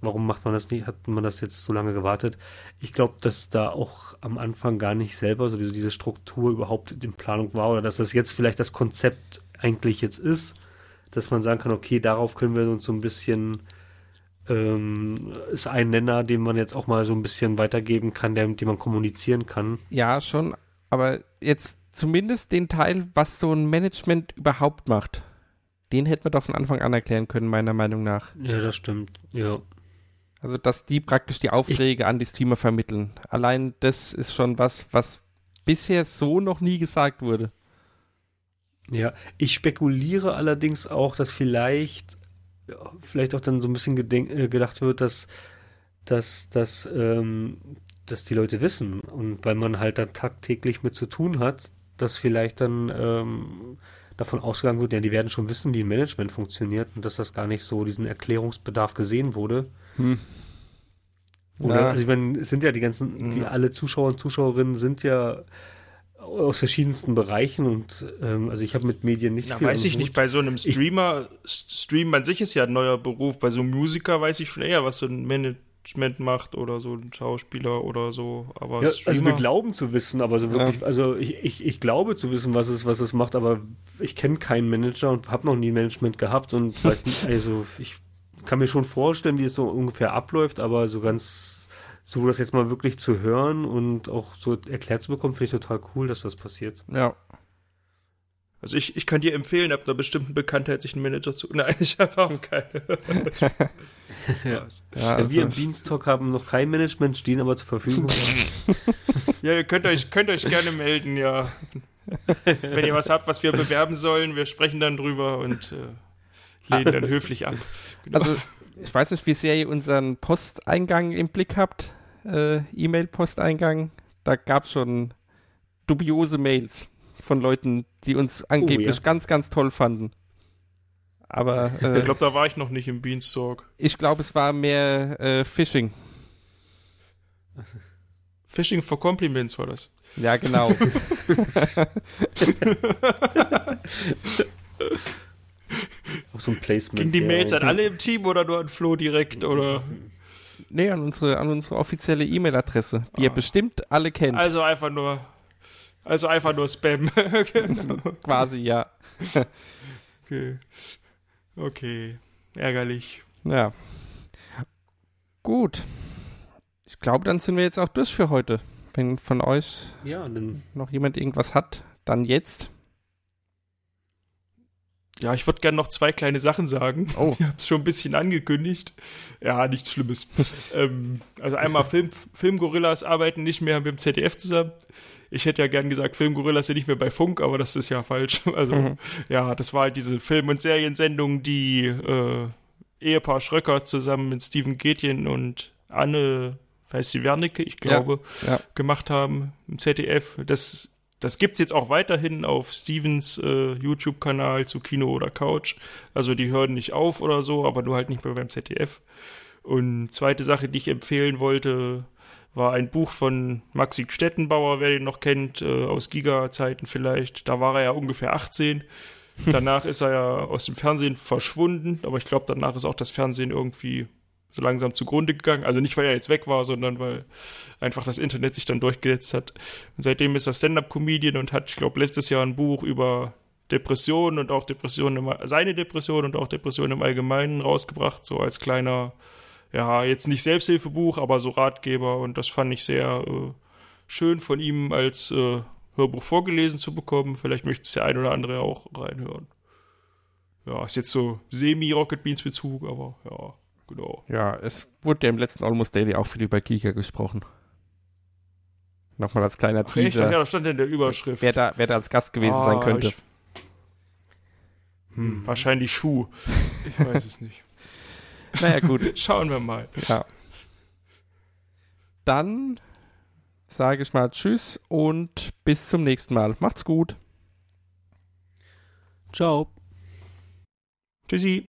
warum macht man das nicht, hat man das jetzt so lange gewartet? Ich glaube, dass da auch am Anfang gar nicht selber so diese, diese Struktur überhaupt in Planung war oder dass das jetzt vielleicht das Konzept eigentlich jetzt ist, dass man sagen kann, okay, darauf können wir uns so ein bisschen ähm, ist ein Nenner, den man jetzt auch mal so ein bisschen weitergeben kann, der, mit dem man kommunizieren kann. Ja, schon. Aber jetzt zumindest den Teil, was so ein Management überhaupt macht, den hätten wir doch von Anfang an erklären können, meiner Meinung nach. Ja, das stimmt. Ja. Also, dass die praktisch die Aufträge an die Streamer vermitteln. Allein das ist schon was, was bisher so noch nie gesagt wurde. Ja, ich spekuliere allerdings auch, dass vielleicht, vielleicht auch dann so ein bisschen gedenk, äh, gedacht wird, dass, dass, dass, ähm, dass die Leute wissen und weil man halt da tagtäglich mit zu tun hat, dass vielleicht dann ähm, davon ausgegangen wird, ja, die werden schon wissen, wie ein Management funktioniert und dass das gar nicht so diesen Erklärungsbedarf gesehen wurde. Hm. Oder, Ja. also ich meine, es sind ja die ganzen, die Ja. alle Zuschauer und Zuschauerinnen sind ja aus verschiedensten Bereichen und ähm, also ich habe mit Medien nicht Na, viel weiß ich Hut. nicht, bei so einem Streamer, S- Stream an sich ist ja ein neuer Beruf, bei so einem Musiker weiß ich schon eher, was so ein Management macht oder so ein Schauspieler oder so, aber Ja, also Streamer, wir glauben zu wissen, aber so wirklich, also ich, ich, ich glaube zu wissen, was es, was es macht, aber ich kenne keinen Manager und habe noch nie ein Management gehabt und weiß nicht, also ich kann mir schon vorstellen, wie es so ungefähr abläuft, aber so ganz so das jetzt mal wirklich zu hören und auch so erklärt zu bekommen, finde ich total cool, dass das passiert. Ja. also ich, ich kann dir empfehlen, ab einer bestimmten Bekanntheit sich einen Manager zu, nein, ich habe auch keine. Ja, Ja, wir im also, Beanstalk haben noch kein Management, stehen aber zur Verfügung. Ja, ihr könnt euch, könnt euch gerne melden, ja. Wenn ihr was habt, was wir bewerben sollen, wir sprechen dann drüber und äh, lehnen dann höflich ab. Genau. also, ich weiß nicht, wie sehr ihr unseren Posteingang im Blick habt. Äh, E-Mail-Posteingang. Da gab es schon dubiose Mails von Leuten, die uns angeblich ja. ganz, ganz toll fanden. Aber äh, ich glaube, da war ich noch nicht im Beanstalk. ich glaube, es war mehr äh, Phishing. Phishing for Compliments war das. Ja, genau. Auch so ein Placement. Ging die ja. Mails an alle im Team oder nur an Flo direkt? Oder? Nee, an unsere, an unsere offizielle E-Mail-Adresse, die ihr Ah. bestimmt alle kennt. Also einfach nur. Also einfach nur Spam. genau. Quasi, ja. Okay. Okay. Ärgerlich. Ja. Gut. Ich glaube, dann sind wir jetzt auch durch für heute. Wenn von euch Ja, noch jemand irgendwas hat, dann jetzt. Ja, ich würde gerne noch zwei kleine Sachen sagen. Oh. Ich habe es schon ein bisschen angekündigt. Ja, nichts Schlimmes. ähm, also einmal Film, Filmgorillas arbeiten nicht mehr mit dem ZDF zusammen. Ich hätte ja gern gesagt, Filmgorillas sind nicht mehr bei Funk, aber das ist ja falsch. Also Mhm. ja, das war halt diese Film- und Seriensendung, die äh, Ehepaar Schröcker zusammen mit Steven Gätjen und Anne, heißt sie Wernicke, ich glaube, ja. gemacht haben im ZDF. Das, das gibt's jetzt auch weiterhin auf Stevens äh, YouTube-Kanal zu Kino oder Couch. Also die hören nicht auf oder so, aber nur halt nicht mehr beim ZDF. Und zweite Sache, die ich empfehlen wollte, war ein Buch von Maxi Stettenbauer, wer den noch kennt, äh, aus Giga-Zeiten vielleicht. Da war er ja ungefähr 18. Danach ist er ja aus dem Fernsehen verschwunden, aber ich glaube, danach ist auch das Fernsehen irgendwie so langsam zugrunde gegangen. Also nicht, weil er jetzt weg war, sondern weil einfach das Internet sich dann durchgesetzt hat. Und seitdem ist er Stand-Up-Comedian und hat, ich glaube, letztes Jahr ein Buch über Depressionen und auch Depressionen, seine Depression und auch Depressionen im Allgemeinen rausgebracht, so als kleiner, ja, jetzt nicht Selbsthilfebuch, aber so Ratgeber. Und das fand ich sehr äh, schön von ihm als äh, Hörbuch vorgelesen zu bekommen. Vielleicht möchte es der ein oder andere auch reinhören. Ja, ist jetzt so semi-Rocket Beans Bezug, aber ja, genau. Ja, es wurde ja im letzten Almost Daily auch viel über Giga gesprochen. Nochmal als kleiner Ach, echt? Teaser, Ja, das stand in der Überschrift. wer, da, wer da als Gast gewesen sein Ah, könnte. ich- Hm, wahrscheinlich Schuh. Ich weiß es nicht. Naja, gut. Schauen wir mal. ja. Dann sage ich mal Tschüss und bis zum nächsten Mal. Macht's gut. Ciao. Tschüssi.